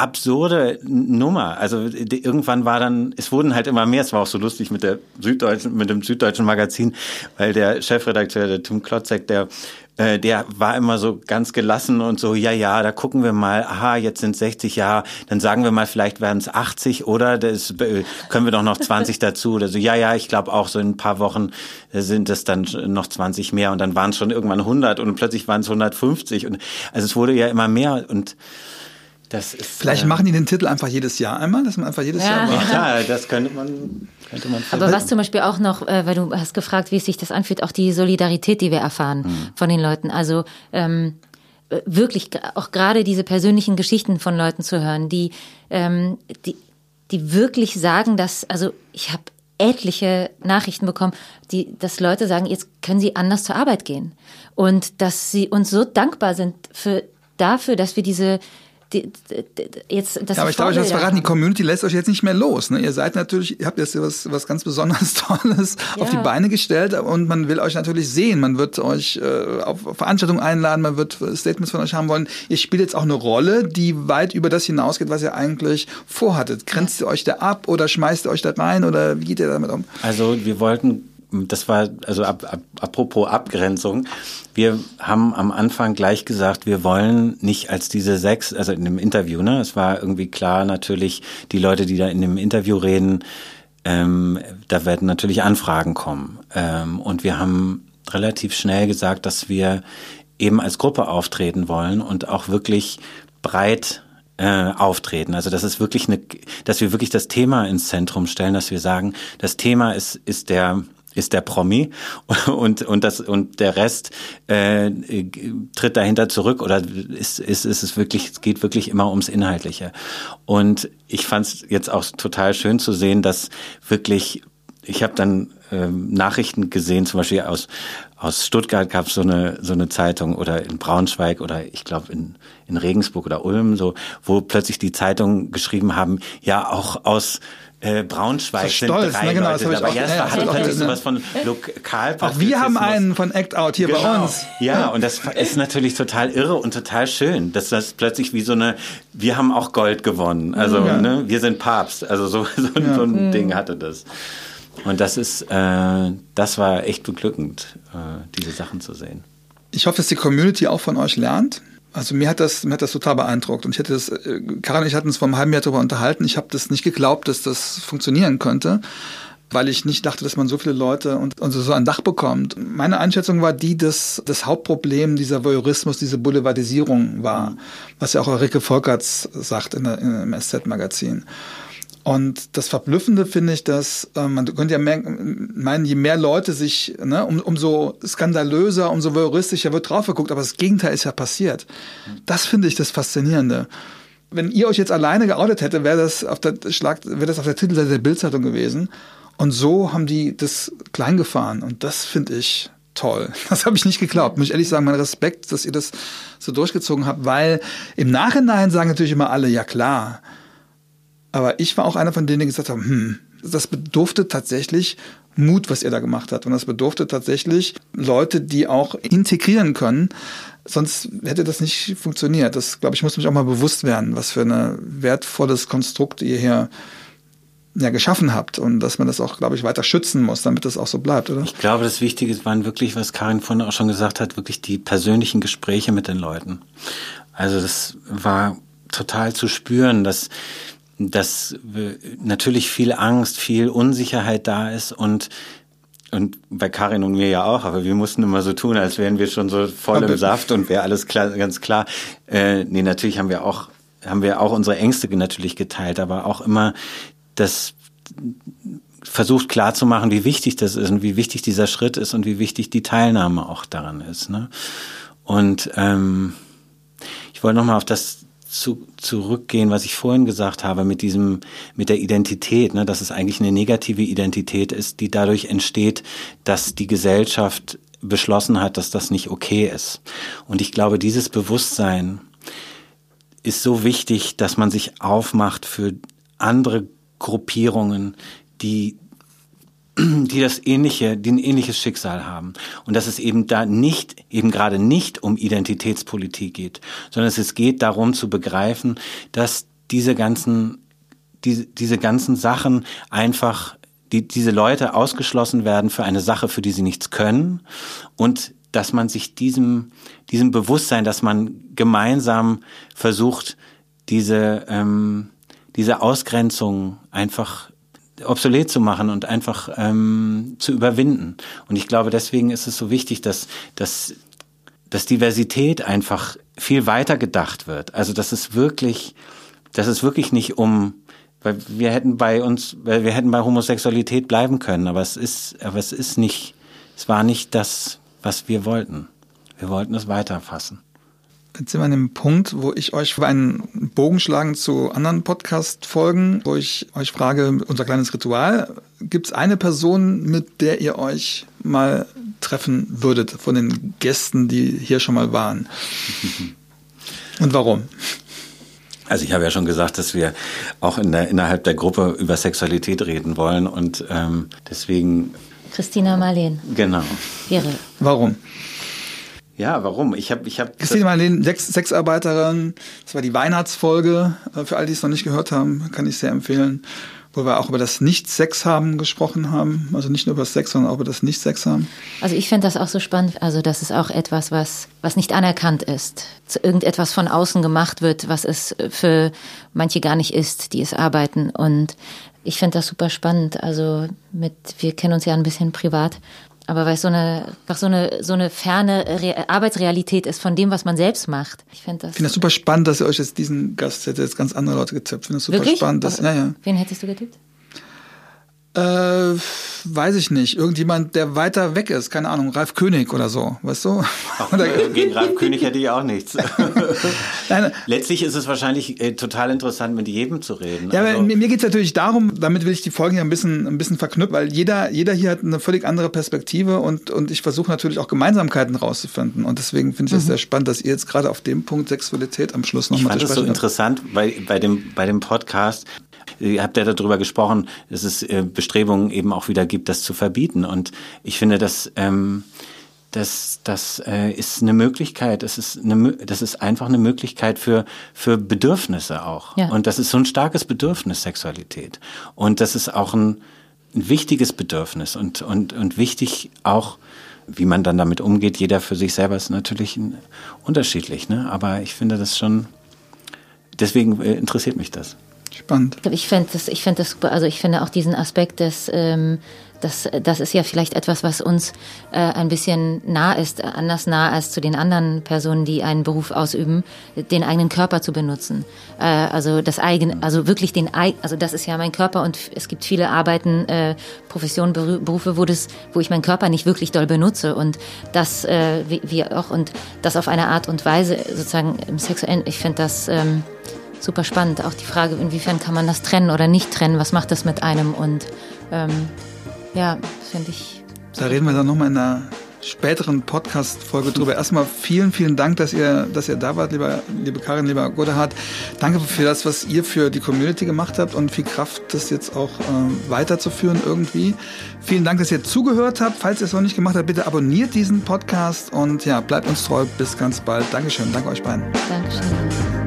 absurde Nummer. Also irgendwann war dann, es wurden halt immer mehr. Es war auch so lustig mit der Süddeutschen, mit dem Süddeutschen Magazin, weil der Chefredakteur, der Tim Klotzek, der äh, der war immer so ganz gelassen und so, ja, ja, da gucken wir mal, aha, jetzt sind 60 Jahre, dann sagen wir mal, vielleicht werden es 80 oder das äh, können wir doch noch 20 [laughs] dazu oder so, ja, ja, ich glaube auch so in ein paar Wochen äh, sind es dann noch 20 mehr und dann waren es schon irgendwann 100 und plötzlich waren es 150 und also es wurde ja immer mehr und das ist, Vielleicht äh, machen die den Titel einfach jedes Jahr einmal, dass man einfach jedes ja. Jahr macht. Ja, das könnte man, könnte man Aber was zum Beispiel auch noch, äh, weil du hast gefragt, wie es sich das anfühlt, auch die Solidarität, die wir erfahren mhm. von den Leuten. Also ähm, äh, wirklich auch gerade diese persönlichen Geschichten von Leuten zu hören, die, ähm, die, die wirklich sagen, dass, also ich habe etliche Nachrichten bekommen, die, dass Leute sagen, jetzt können sie anders zur Arbeit gehen. Und dass sie uns so dankbar sind für, dafür, dass wir diese, die, die, jetzt das ja, aber ich darf euch das verraten, die Community lässt euch jetzt nicht mehr los. Ne? Ihr seid natürlich, ihr habt jetzt was, was ganz besonders [laughs] Tolles ja. auf die Beine gestellt und man will euch natürlich sehen. Man wird euch äh, auf Veranstaltungen einladen, man wird Statements von euch haben wollen. Ihr spielt jetzt auch eine Rolle, die weit über das hinausgeht, was ihr eigentlich vorhattet. Grenzt ihr euch da ab oder schmeißt ihr euch da rein oder wie geht ihr damit um? Also wir wollten das war, also ab, ab, apropos Abgrenzung, wir haben am Anfang gleich gesagt, wir wollen nicht als diese sechs, also in dem Interview, ne, es war irgendwie klar natürlich, die Leute, die da in dem Interview reden, ähm, da werden natürlich Anfragen kommen. Ähm, und wir haben relativ schnell gesagt, dass wir eben als Gruppe auftreten wollen und auch wirklich breit äh, auftreten. Also das ist wirklich eine, dass wir wirklich das Thema ins Zentrum stellen, dass wir sagen, das Thema ist ist der ist der Promi [laughs] und und das und der Rest äh, tritt dahinter zurück oder ist ist ist es wirklich es geht wirklich immer ums Inhaltliche. Und ich fand es jetzt auch total schön zu sehen, dass wirklich ich habe dann ähm, Nachrichten gesehen, zum Beispiel aus aus Stuttgart gab es so eine so eine Zeitung oder in Braunschweig oder ich glaube in in Regensburg oder Ulm so, wo plötzlich die Zeitungen geschrieben haben, ja auch aus äh, Braunschweig so stolz, sind drei ne, genau, Leute dabei. Auch, ja, das ja, hat auch so was von Lokalpatriotismus. Auch wir haben einen von Act Out hier genau. bei uns. Ja, und das ist natürlich total irre und total schön, dass das plötzlich wie so eine, wir haben auch Gold gewonnen. Also, ja. ne, wir sind Papst. Also so, [laughs] so, ja. so ein mhm. Ding hatte das. Und das ist, äh, das war echt beglückend, äh, diese Sachen zu sehen. Ich hoffe, dass die Community auch von euch lernt. Also mir hat das, mir hat das total beeindruckt und ich hätte das, äh, Karin und ich hatten uns vor einem halben Jahr darüber unterhalten. Ich habe das nicht geglaubt, dass das funktionieren könnte weil ich nicht dachte, dass man so viele Leute und, und so ein Dach bekommt. Meine Einschätzung war die, dass das Hauptproblem dieser Voyeurismus, diese Boulevardisierung war, was ja auch Ulrike Volkerts sagt in der, in, im SZ-Magazin. Und das Verblüffende finde ich, dass äh, man könnte ja meinen, je mehr Leute sich, ne, um, umso skandalöser, umso voyeuristischer wird drauf geguckt, aber das Gegenteil ist ja passiert. Das finde ich das Faszinierende. Wenn ihr euch jetzt alleine geoutet hätte, wäre das auf der Schlag, wäre das auf der Titelseite der Bildzeitung gewesen. Und so haben die das klein gefahren. Und das finde ich toll. [laughs] Das habe ich nicht geglaubt. Muss ich ehrlich sagen, mein Respekt, dass ihr das so durchgezogen habt, weil im Nachhinein sagen natürlich immer alle, ja klar. Aber ich war auch einer von denen, die gesagt haben, hm, das bedurfte tatsächlich Mut, was ihr da gemacht habt. Und das bedurfte tatsächlich Leute, die auch integrieren können. Sonst hätte das nicht funktioniert. Das, glaube ich, muss mich auch mal bewusst werden, was für ein wertvolles Konstrukt ihr hier ja, geschaffen habt und dass man das auch, glaube ich, weiter schützen muss, damit das auch so bleibt, oder? Ich glaube, das Wichtige waren wirklich, was Karin vorhin auch schon gesagt hat, wirklich die persönlichen Gespräche mit den Leuten. Also das war total zu spüren, dass, dass natürlich viel Angst, viel Unsicherheit da ist und und bei Karin und mir ja auch, aber wir mussten immer so tun, als wären wir schon so voll im Saft und wäre alles klar, ganz klar. Äh, nee, natürlich haben wir auch haben wir auch unsere Ängste natürlich geteilt, aber auch immer das versucht klarzumachen, wie wichtig das ist und wie wichtig dieser Schritt ist und wie wichtig die Teilnahme auch daran ist. Ne? Und ähm, ich wollte nochmal auf das zu, zurückgehen, was ich vorhin gesagt habe, mit diesem, mit der Identität, ne, dass es eigentlich eine negative Identität ist, die dadurch entsteht, dass die Gesellschaft beschlossen hat, dass das nicht okay ist. Und ich glaube, dieses Bewusstsein ist so wichtig, dass man sich aufmacht für andere Gruppierungen, die die das ähnliche, die ein ähnliches Schicksal haben. Und dass es eben da nicht, eben gerade nicht um Identitätspolitik geht, sondern dass es geht darum zu begreifen, dass diese ganzen, diese, diese ganzen Sachen einfach, die, diese Leute ausgeschlossen werden für eine Sache, für die sie nichts können und dass man sich diesem, diesem Bewusstsein, dass man gemeinsam versucht, diese, ähm, diese Ausgrenzung einfach obsolet zu machen und einfach ähm, zu überwinden. Und ich glaube, deswegen ist es so wichtig, dass, dass, dass Diversität einfach viel weiter gedacht wird. Also dass es wirklich, dass es wirklich nicht um, weil wir hätten bei uns, weil wir hätten bei Homosexualität bleiben können, aber es ist, aber es ist nicht, es war nicht das, was wir wollten. Wir wollten es weiterfassen. Jetzt sind wir an dem Punkt, wo ich euch einen Bogen schlagen zu anderen Podcast-Folgen, wo ich euch frage, unser kleines Ritual. Gibt es eine Person, mit der ihr euch mal treffen würdet, von den Gästen, die hier schon mal waren? [laughs] Und warum? Also ich habe ja schon gesagt, dass wir auch in der, innerhalb der Gruppe über Sexualität reden wollen und ähm, deswegen. Christina Marleen. Genau. Wäre. Warum? Ja, warum? Ich habe, ich habe. Christine Marlene, Sex, Sexarbeiterin. Das war die Weihnachtsfolge. Äh, für alle, die es noch nicht gehört haben, kann ich sehr empfehlen. Wo wir auch über das Nicht-Sex haben gesprochen haben. Also nicht nur über das Sex, sondern auch über das Nicht-Sex haben. Also ich finde das auch so spannend. Also das ist auch etwas, was, was nicht anerkannt ist. Irgendetwas von außen gemacht wird, was es für manche gar nicht ist, die es arbeiten. Und ich finde das super spannend. Also mit, wir kennen uns ja ein bisschen privat aber weil es so eine, einfach so eine, so eine ferne Re Arbeitsrealität ist von dem, was man selbst macht. Ich finde das, find das super spannend, dass ihr euch jetzt diesen Gast hättet jetzt ganz andere Leute getippt. Ich finde das super Wirklich? spannend. Dass, ja, ja. Wen hättest du getippt? Äh, weiß ich nicht. Irgendjemand, der weiter weg ist. Keine Ahnung, Ralf König oder so, weißt du? Oder gegen Ralf König hätte ich auch nichts. [laughs] Nein, Letztlich ist es wahrscheinlich äh, total interessant, mit jedem zu reden. Ja, also, mir, mir geht es natürlich darum, damit will ich die Folgen ja ein bisschen, ein bisschen verknüpfen, weil jeder, jeder hier hat eine völlig andere Perspektive und, und ich versuche natürlich auch Gemeinsamkeiten rauszufinden. Und deswegen finde ich es mhm. sehr spannend, dass ihr jetzt gerade auf dem Punkt Sexualität am Schluss nochmal Ich fand es so interessant, weil bei dem, bei dem Podcast Ihr habt ja darüber gesprochen, dass es äh, Bestrebungen eben auch wieder gibt, das zu verbieten. Und ich finde, dass ähm, das, das äh, ist eine Möglichkeit. Das ist, eine, das ist einfach eine Möglichkeit für, für Bedürfnisse auch. Ja. Und das ist so ein starkes Bedürfnis, Sexualität. Und das ist auch ein, ein wichtiges Bedürfnis und, und, und wichtig auch, wie man dann damit umgeht. Jeder für sich selber ist natürlich unterschiedlich, ne? aber ich finde das schon, deswegen äh, interessiert mich das. Spannend. Ich finde das, ich das super. Also ich finde auch diesen Aspekt des, ähm, das, das ist ja vielleicht etwas, was uns äh, ein bisschen nah ist, anders nah als zu den anderen Personen, die einen Beruf ausüben, den eigenen Körper zu benutzen. Äh, also das eigene, also wirklich den, also das ist ja mein Körper und es gibt viele Arbeiten, äh, Professionen, Berufe, wo das, wo ich meinen Körper nicht wirklich doll benutze und das, äh, wie, wie auch und das auf eine Art und Weise sozusagen im sexuellen. Ich finde das ähm, super spannend. Auch die Frage, inwiefern kann man das trennen oder nicht trennen? Was macht das mit einem und ähm, ja, finde ich. Da reden wir dann nochmal in einer späteren Podcast-Folge drüber. Erstmal vielen, vielen Dank, dass ihr, dass ihr da wart, lieber, liebe Karin, lieber Godehard. Danke für das, was ihr für die Community gemacht habt und viel Kraft, das jetzt auch äh, weiterzuführen irgendwie. Vielen Dank, dass ihr zugehört habt. Falls ihr es noch nicht gemacht habt, bitte abonniert diesen Podcast und ja, bleibt uns treu. Bis ganz bald. Dankeschön. Danke euch beiden. Dankeschön.